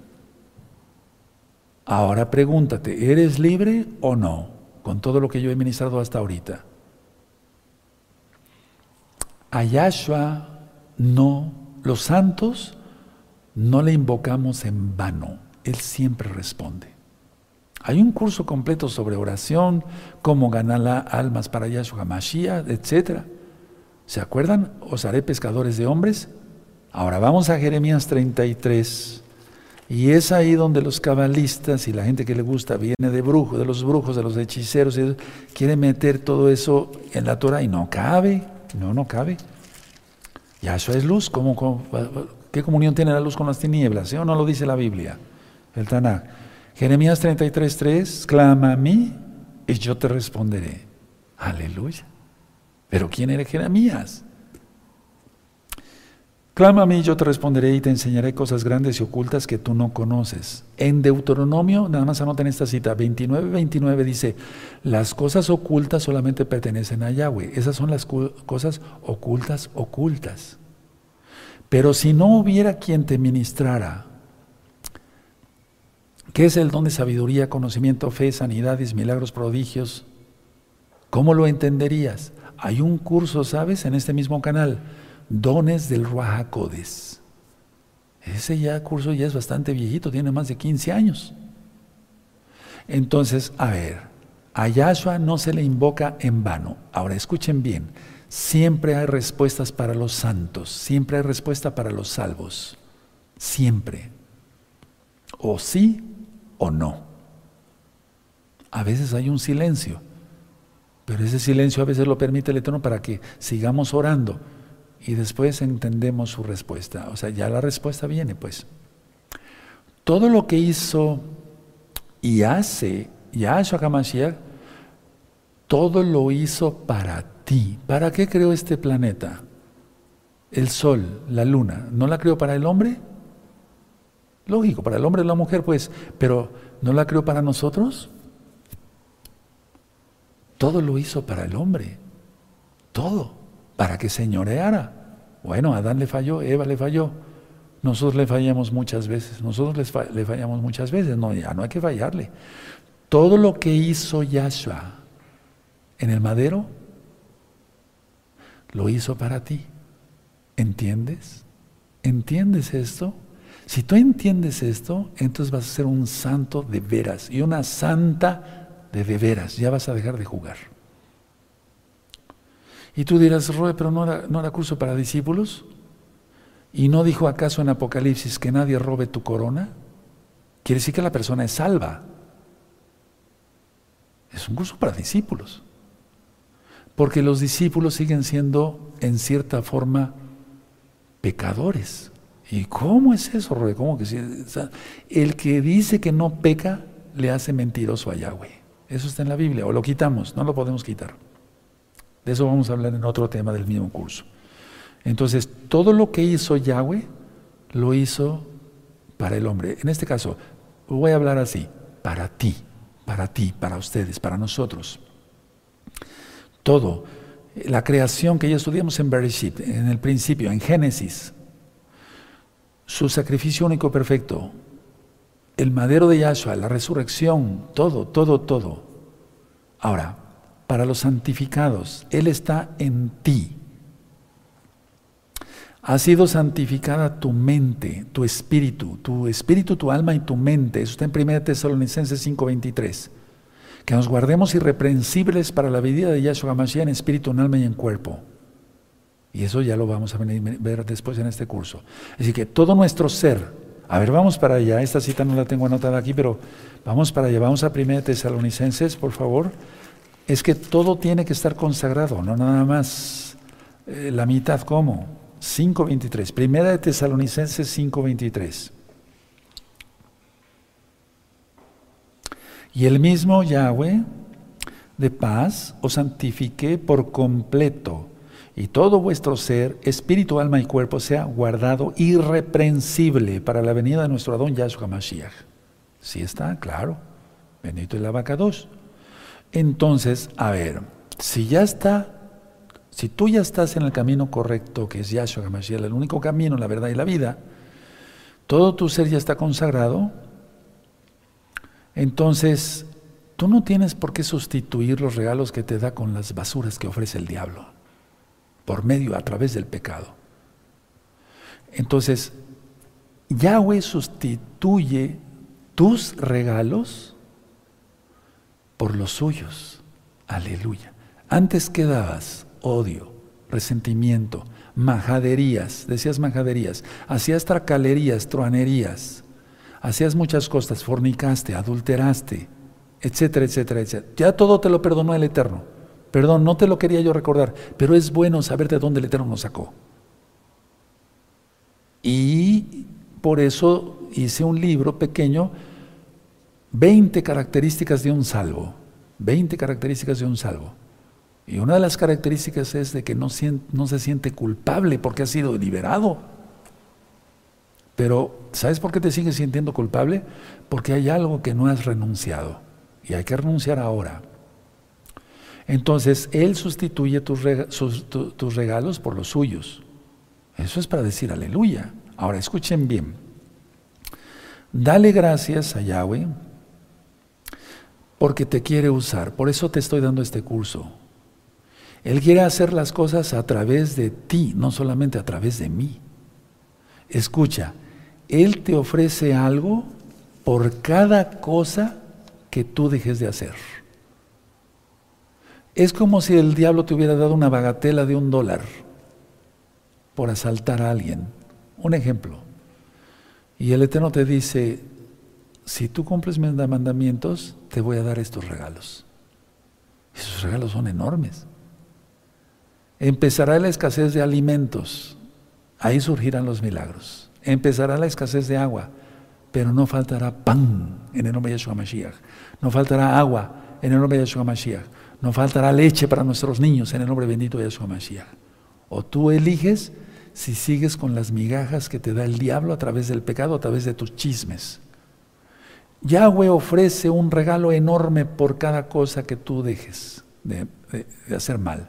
Ahora pregúntate, ¿eres libre o no? con todo lo que yo he ministrado hasta ahorita. A Yahshua no, los santos no le invocamos en vano, Él siempre responde. Hay un curso completo sobre oración, cómo ganar almas para Yahshua Mashiach, etc. ¿Se acuerdan? Os haré pescadores de hombres. Ahora vamos a Jeremías 33. Y es ahí donde los cabalistas y la gente que le gusta viene de brujos, de los brujos, de los hechiceros, y quiere meter todo eso en la Torah y no cabe, no, no cabe. Ya eso es luz, ¿Cómo, qué comunión tiene la luz con las tinieblas? ¿Sí o no lo dice la Biblia? El Tanakh. Jeremías 33:3, clama a mí y yo te responderé. Aleluya. Pero ¿quién era Jeremías? Clama a mí, yo te responderé y te enseñaré cosas grandes y ocultas que tú no conoces. En Deuteronomio, nada más anoten esta cita, 29, 29 dice, las cosas ocultas solamente pertenecen a Yahweh. Esas son las cosas ocultas, ocultas. Pero si no hubiera quien te ministrara, ¿qué es el don de sabiduría, conocimiento, fe, sanidades, milagros, prodigios? ¿Cómo lo entenderías? Hay un curso, ¿sabes? En este mismo canal dones del Ruajacodes. Ese ya curso ya es bastante viejito, tiene más de 15 años. Entonces, a ver, a Yahshua no se le invoca en vano. Ahora escuchen bien, siempre hay respuestas para los santos, siempre hay respuesta para los salvos, siempre. O sí o no. A veces hay un silencio, pero ese silencio a veces lo permite el Eterno para que sigamos orando y después entendemos su respuesta. O sea, ya la respuesta viene, pues. Todo lo que hizo y hace Yahshua HaMashiach, todo lo hizo para ti. ¿Para qué creó este planeta? El sol, la luna, ¿no la creó para el hombre? Lógico, para el hombre y la mujer, pues, pero ¿no la creó para nosotros? Todo lo hizo para el hombre, todo para que señoreara. Bueno, Adán le falló, Eva le falló. Nosotros le fallamos muchas veces, nosotros le fallamos muchas veces, no, ya no hay que fallarle. Todo lo que hizo Yahshua en el madero, lo hizo para ti. ¿Entiendes? ¿Entiendes esto? Si tú entiendes esto, entonces vas a ser un santo de veras y una santa de de veras. Ya vas a dejar de jugar. Y tú dirás, Roe, pero no era, no era curso para discípulos. ¿Y no dijo acaso en Apocalipsis que nadie robe tu corona? Quiere decir que la persona es salva. Es un curso para discípulos. Porque los discípulos siguen siendo, en cierta forma, pecadores. ¿Y cómo es eso, Roe? ¿Cómo que El que dice que no peca, le hace mentiroso a Yahweh. Eso está en la Biblia, o lo quitamos, no lo podemos quitar. De eso vamos a hablar en otro tema del mismo curso. Entonces, todo lo que hizo Yahweh, lo hizo para el hombre. En este caso, voy a hablar así, para ti, para ti, para ustedes, para nosotros. Todo, la creación que ya estudiamos en Bereshit, en el principio, en Génesis, su sacrificio único perfecto, el madero de Yahshua, la resurrección, todo, todo, todo. Ahora, para los santificados. Él está en ti. Ha sido santificada tu mente, tu espíritu, tu espíritu, tu alma y tu mente. Eso está en 1 Tesalonicenses 5:23. Que nos guardemos irreprensibles para la vida de Yahshua Mashiach en espíritu, en alma y en cuerpo. Y eso ya lo vamos a ver después en este curso. Así que todo nuestro ser, a ver, vamos para allá. Esta cita no la tengo anotada aquí, pero vamos para allá. Vamos a 1 Tesalonicenses, por favor. Es que todo tiene que estar consagrado, no nada más eh, la mitad, ¿cómo? 5.23. Primera de Tesalonicenses 5.23. Y el mismo Yahweh de paz os santifique por completo y todo vuestro ser, espíritu, alma y cuerpo sea guardado irreprensible para la venida de nuestro Adón Yahshua Mashiach. Sí está, claro. Bendito el abacados. Entonces, a ver, si ya está, si tú ya estás en el camino correcto, que es Yahshua Mashiach, el único camino, la verdad y la vida, todo tu ser ya está consagrado, entonces tú no tienes por qué sustituir los regalos que te da con las basuras que ofrece el diablo, por medio, a través del pecado. Entonces, Yahweh sustituye tus regalos por los suyos. Aleluya. Antes quedabas odio, resentimiento, majaderías, decías majaderías, hacías tracalerías, truanerías, hacías muchas cosas, fornicaste, adulteraste, etcétera, etcétera, etcétera. Ya todo te lo perdonó el Eterno. Perdón, no te lo quería yo recordar, pero es bueno saber de dónde el Eterno nos sacó. Y por eso hice un libro pequeño, 20 características de un salvo. 20 características de un salvo. Y una de las características es de que no, no se siente culpable porque ha sido liberado. Pero, ¿sabes por qué te sigues sintiendo culpable? Porque hay algo que no has renunciado. Y hay que renunciar ahora. Entonces, Él sustituye tus, tus regalos por los suyos. Eso es para decir aleluya. Ahora, escuchen bien. Dale gracias a Yahweh porque te quiere usar. Por eso te estoy dando este curso. Él quiere hacer las cosas a través de ti, no solamente a través de mí. Escucha, Él te ofrece algo por cada cosa que tú dejes de hacer. Es como si el diablo te hubiera dado una bagatela de un dólar por asaltar a alguien. Un ejemplo. Y el Eterno te dice, si tú cumples mis mandamientos, te voy a dar estos regalos. Esos regalos son enormes. Empezará la escasez de alimentos, ahí surgirán los milagros. Empezará la escasez de agua, pero no faltará pan en el nombre de Yeshua Mashiach. No faltará agua en el nombre de Yeshua Mashiach. No faltará leche para nuestros niños en el nombre bendito de Yeshua Mashiach. O tú eliges si sigues con las migajas que te da el diablo a través del pecado, a través de tus chismes. Yahweh ofrece un regalo enorme por cada cosa que tú dejes de, hacer mal.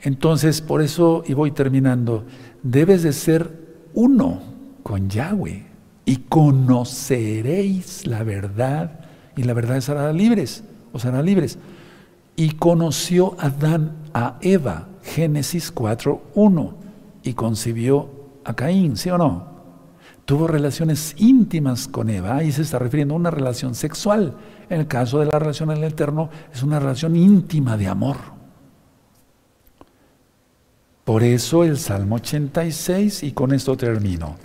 Entonces, por eso, y voy terminando, debes de ser uno con Yahweh y conoceréis la verdad y la verdad os hará libres, os hará libres. Y conoció Adán a Eva, Génesis 4.1, y concibió a Caín, ¿sí o no? tuvo relaciones íntimas con Eva, y se está refiriendo a una relación sexual. En el caso de la relación el Eterno, es una relación íntima de amor. Por eso el Salmo 86, y con esto termino.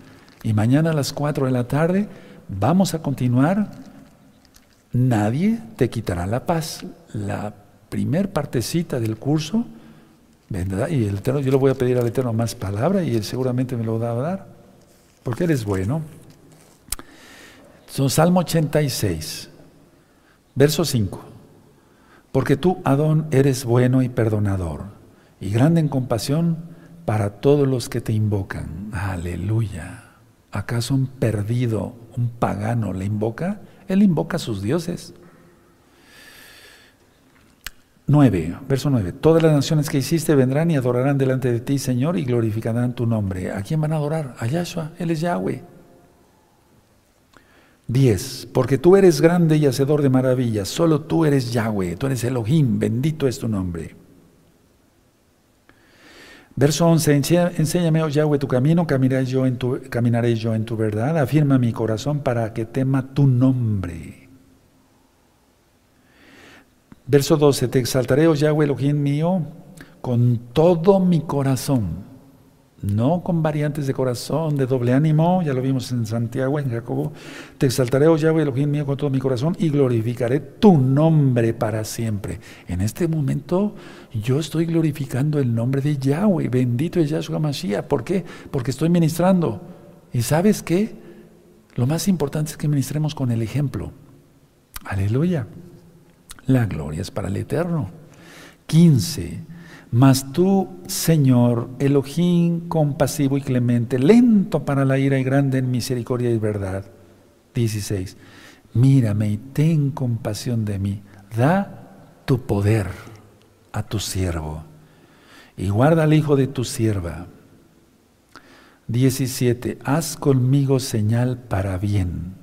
Y mañana a las 4 de la tarde vamos a continuar. Nadie te quitará la paz. La primer partecita del curso, vendrá, y el Eterno, yo le voy a pedir al Eterno más palabra y él seguramente me lo va a dar porque eres bueno. Son Salmo 86, verso 5. Porque tú, Adón, eres bueno y perdonador, y grande en compasión para todos los que te invocan. Aleluya. ¿Acaso un perdido, un pagano le invoca? Él invoca a sus dioses. 9, verso 9. Todas las naciones que hiciste vendrán y adorarán delante de ti, Señor, y glorificarán tu nombre. ¿A quién van a adorar? A Yahshua, Él es Yahweh. 10. Porque tú eres grande y hacedor de maravillas, solo tú eres Yahweh, tú eres Elohim, bendito es tu nombre. Verso 11, enséñame, oh Yahweh, tu camino, caminaré yo, en tu, caminaré yo en tu verdad, afirma mi corazón para que tema tu nombre. Verso 12, te exaltaré, oh Yahweh, Elohim mío, con todo mi corazón no con variantes de corazón, de doble ánimo, ya lo vimos en Santiago, en Jacobo. Te exaltaré, oh Yahweh, Elohim mío, con todo mi corazón y glorificaré tu nombre para siempre. En este momento yo estoy glorificando el nombre de Yahweh, bendito es Yahshua Mashiach. ¿Por qué? Porque estoy ministrando. ¿Y sabes qué? Lo más importante es que ministremos con el ejemplo. Aleluya. La gloria es para el Eterno. 15. Mas tú, Señor, Elohim compasivo y clemente, lento para la ira y grande en misericordia y verdad. 16. Mírame y ten compasión de mí. Da tu poder a tu siervo y guarda al hijo de tu sierva. 17. Haz conmigo señal para bien.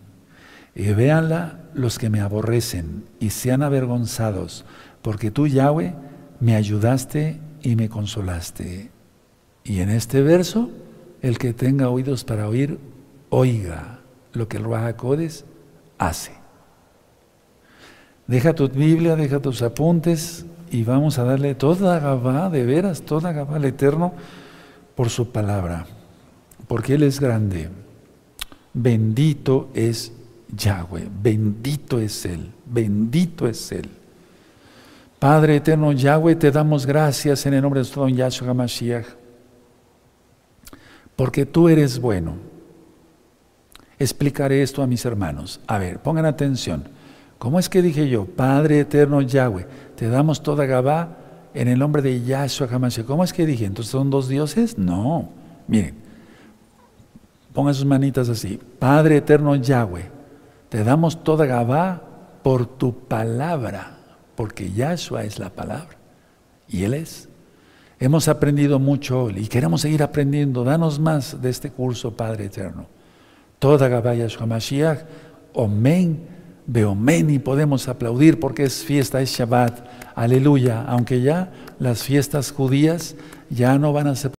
Y véanla los que me aborrecen y sean avergonzados, porque tú, Yahweh, me ayudaste y me consolaste. Y en este verso, el que tenga oídos para oír, oiga lo que el Ruajacodes hace. Deja tu Biblia, deja tus apuntes y vamos a darle toda Gabá, de veras, toda Gabá al Eterno por su palabra, porque Él es grande. Bendito es Yahweh, bendito es Él, bendito es Él. Padre eterno Yahweh, te damos gracias en el nombre de nuestro don Yahshua HaMashiach, porque tú eres bueno. Explicaré esto a mis hermanos. A ver, pongan atención. ¿Cómo es que dije yo, Padre eterno Yahweh, te damos toda Gabá en el nombre de Yahshua HaMashiach? ¿Cómo es que dije? ¿Entonces son dos dioses? No. Miren, pongan sus manitas así. Padre eterno Yahweh, te damos toda Gabá por tu palabra porque Yahshua es la palabra y Él es. Hemos aprendido mucho y queremos seguir aprendiendo. Danos más de este curso, Padre Eterno. Toda Gabaya Mashiach, Omen, Beomen, y podemos aplaudir porque es fiesta, es Shabbat. Aleluya. Aunque ya las fiestas judías ya no van a ser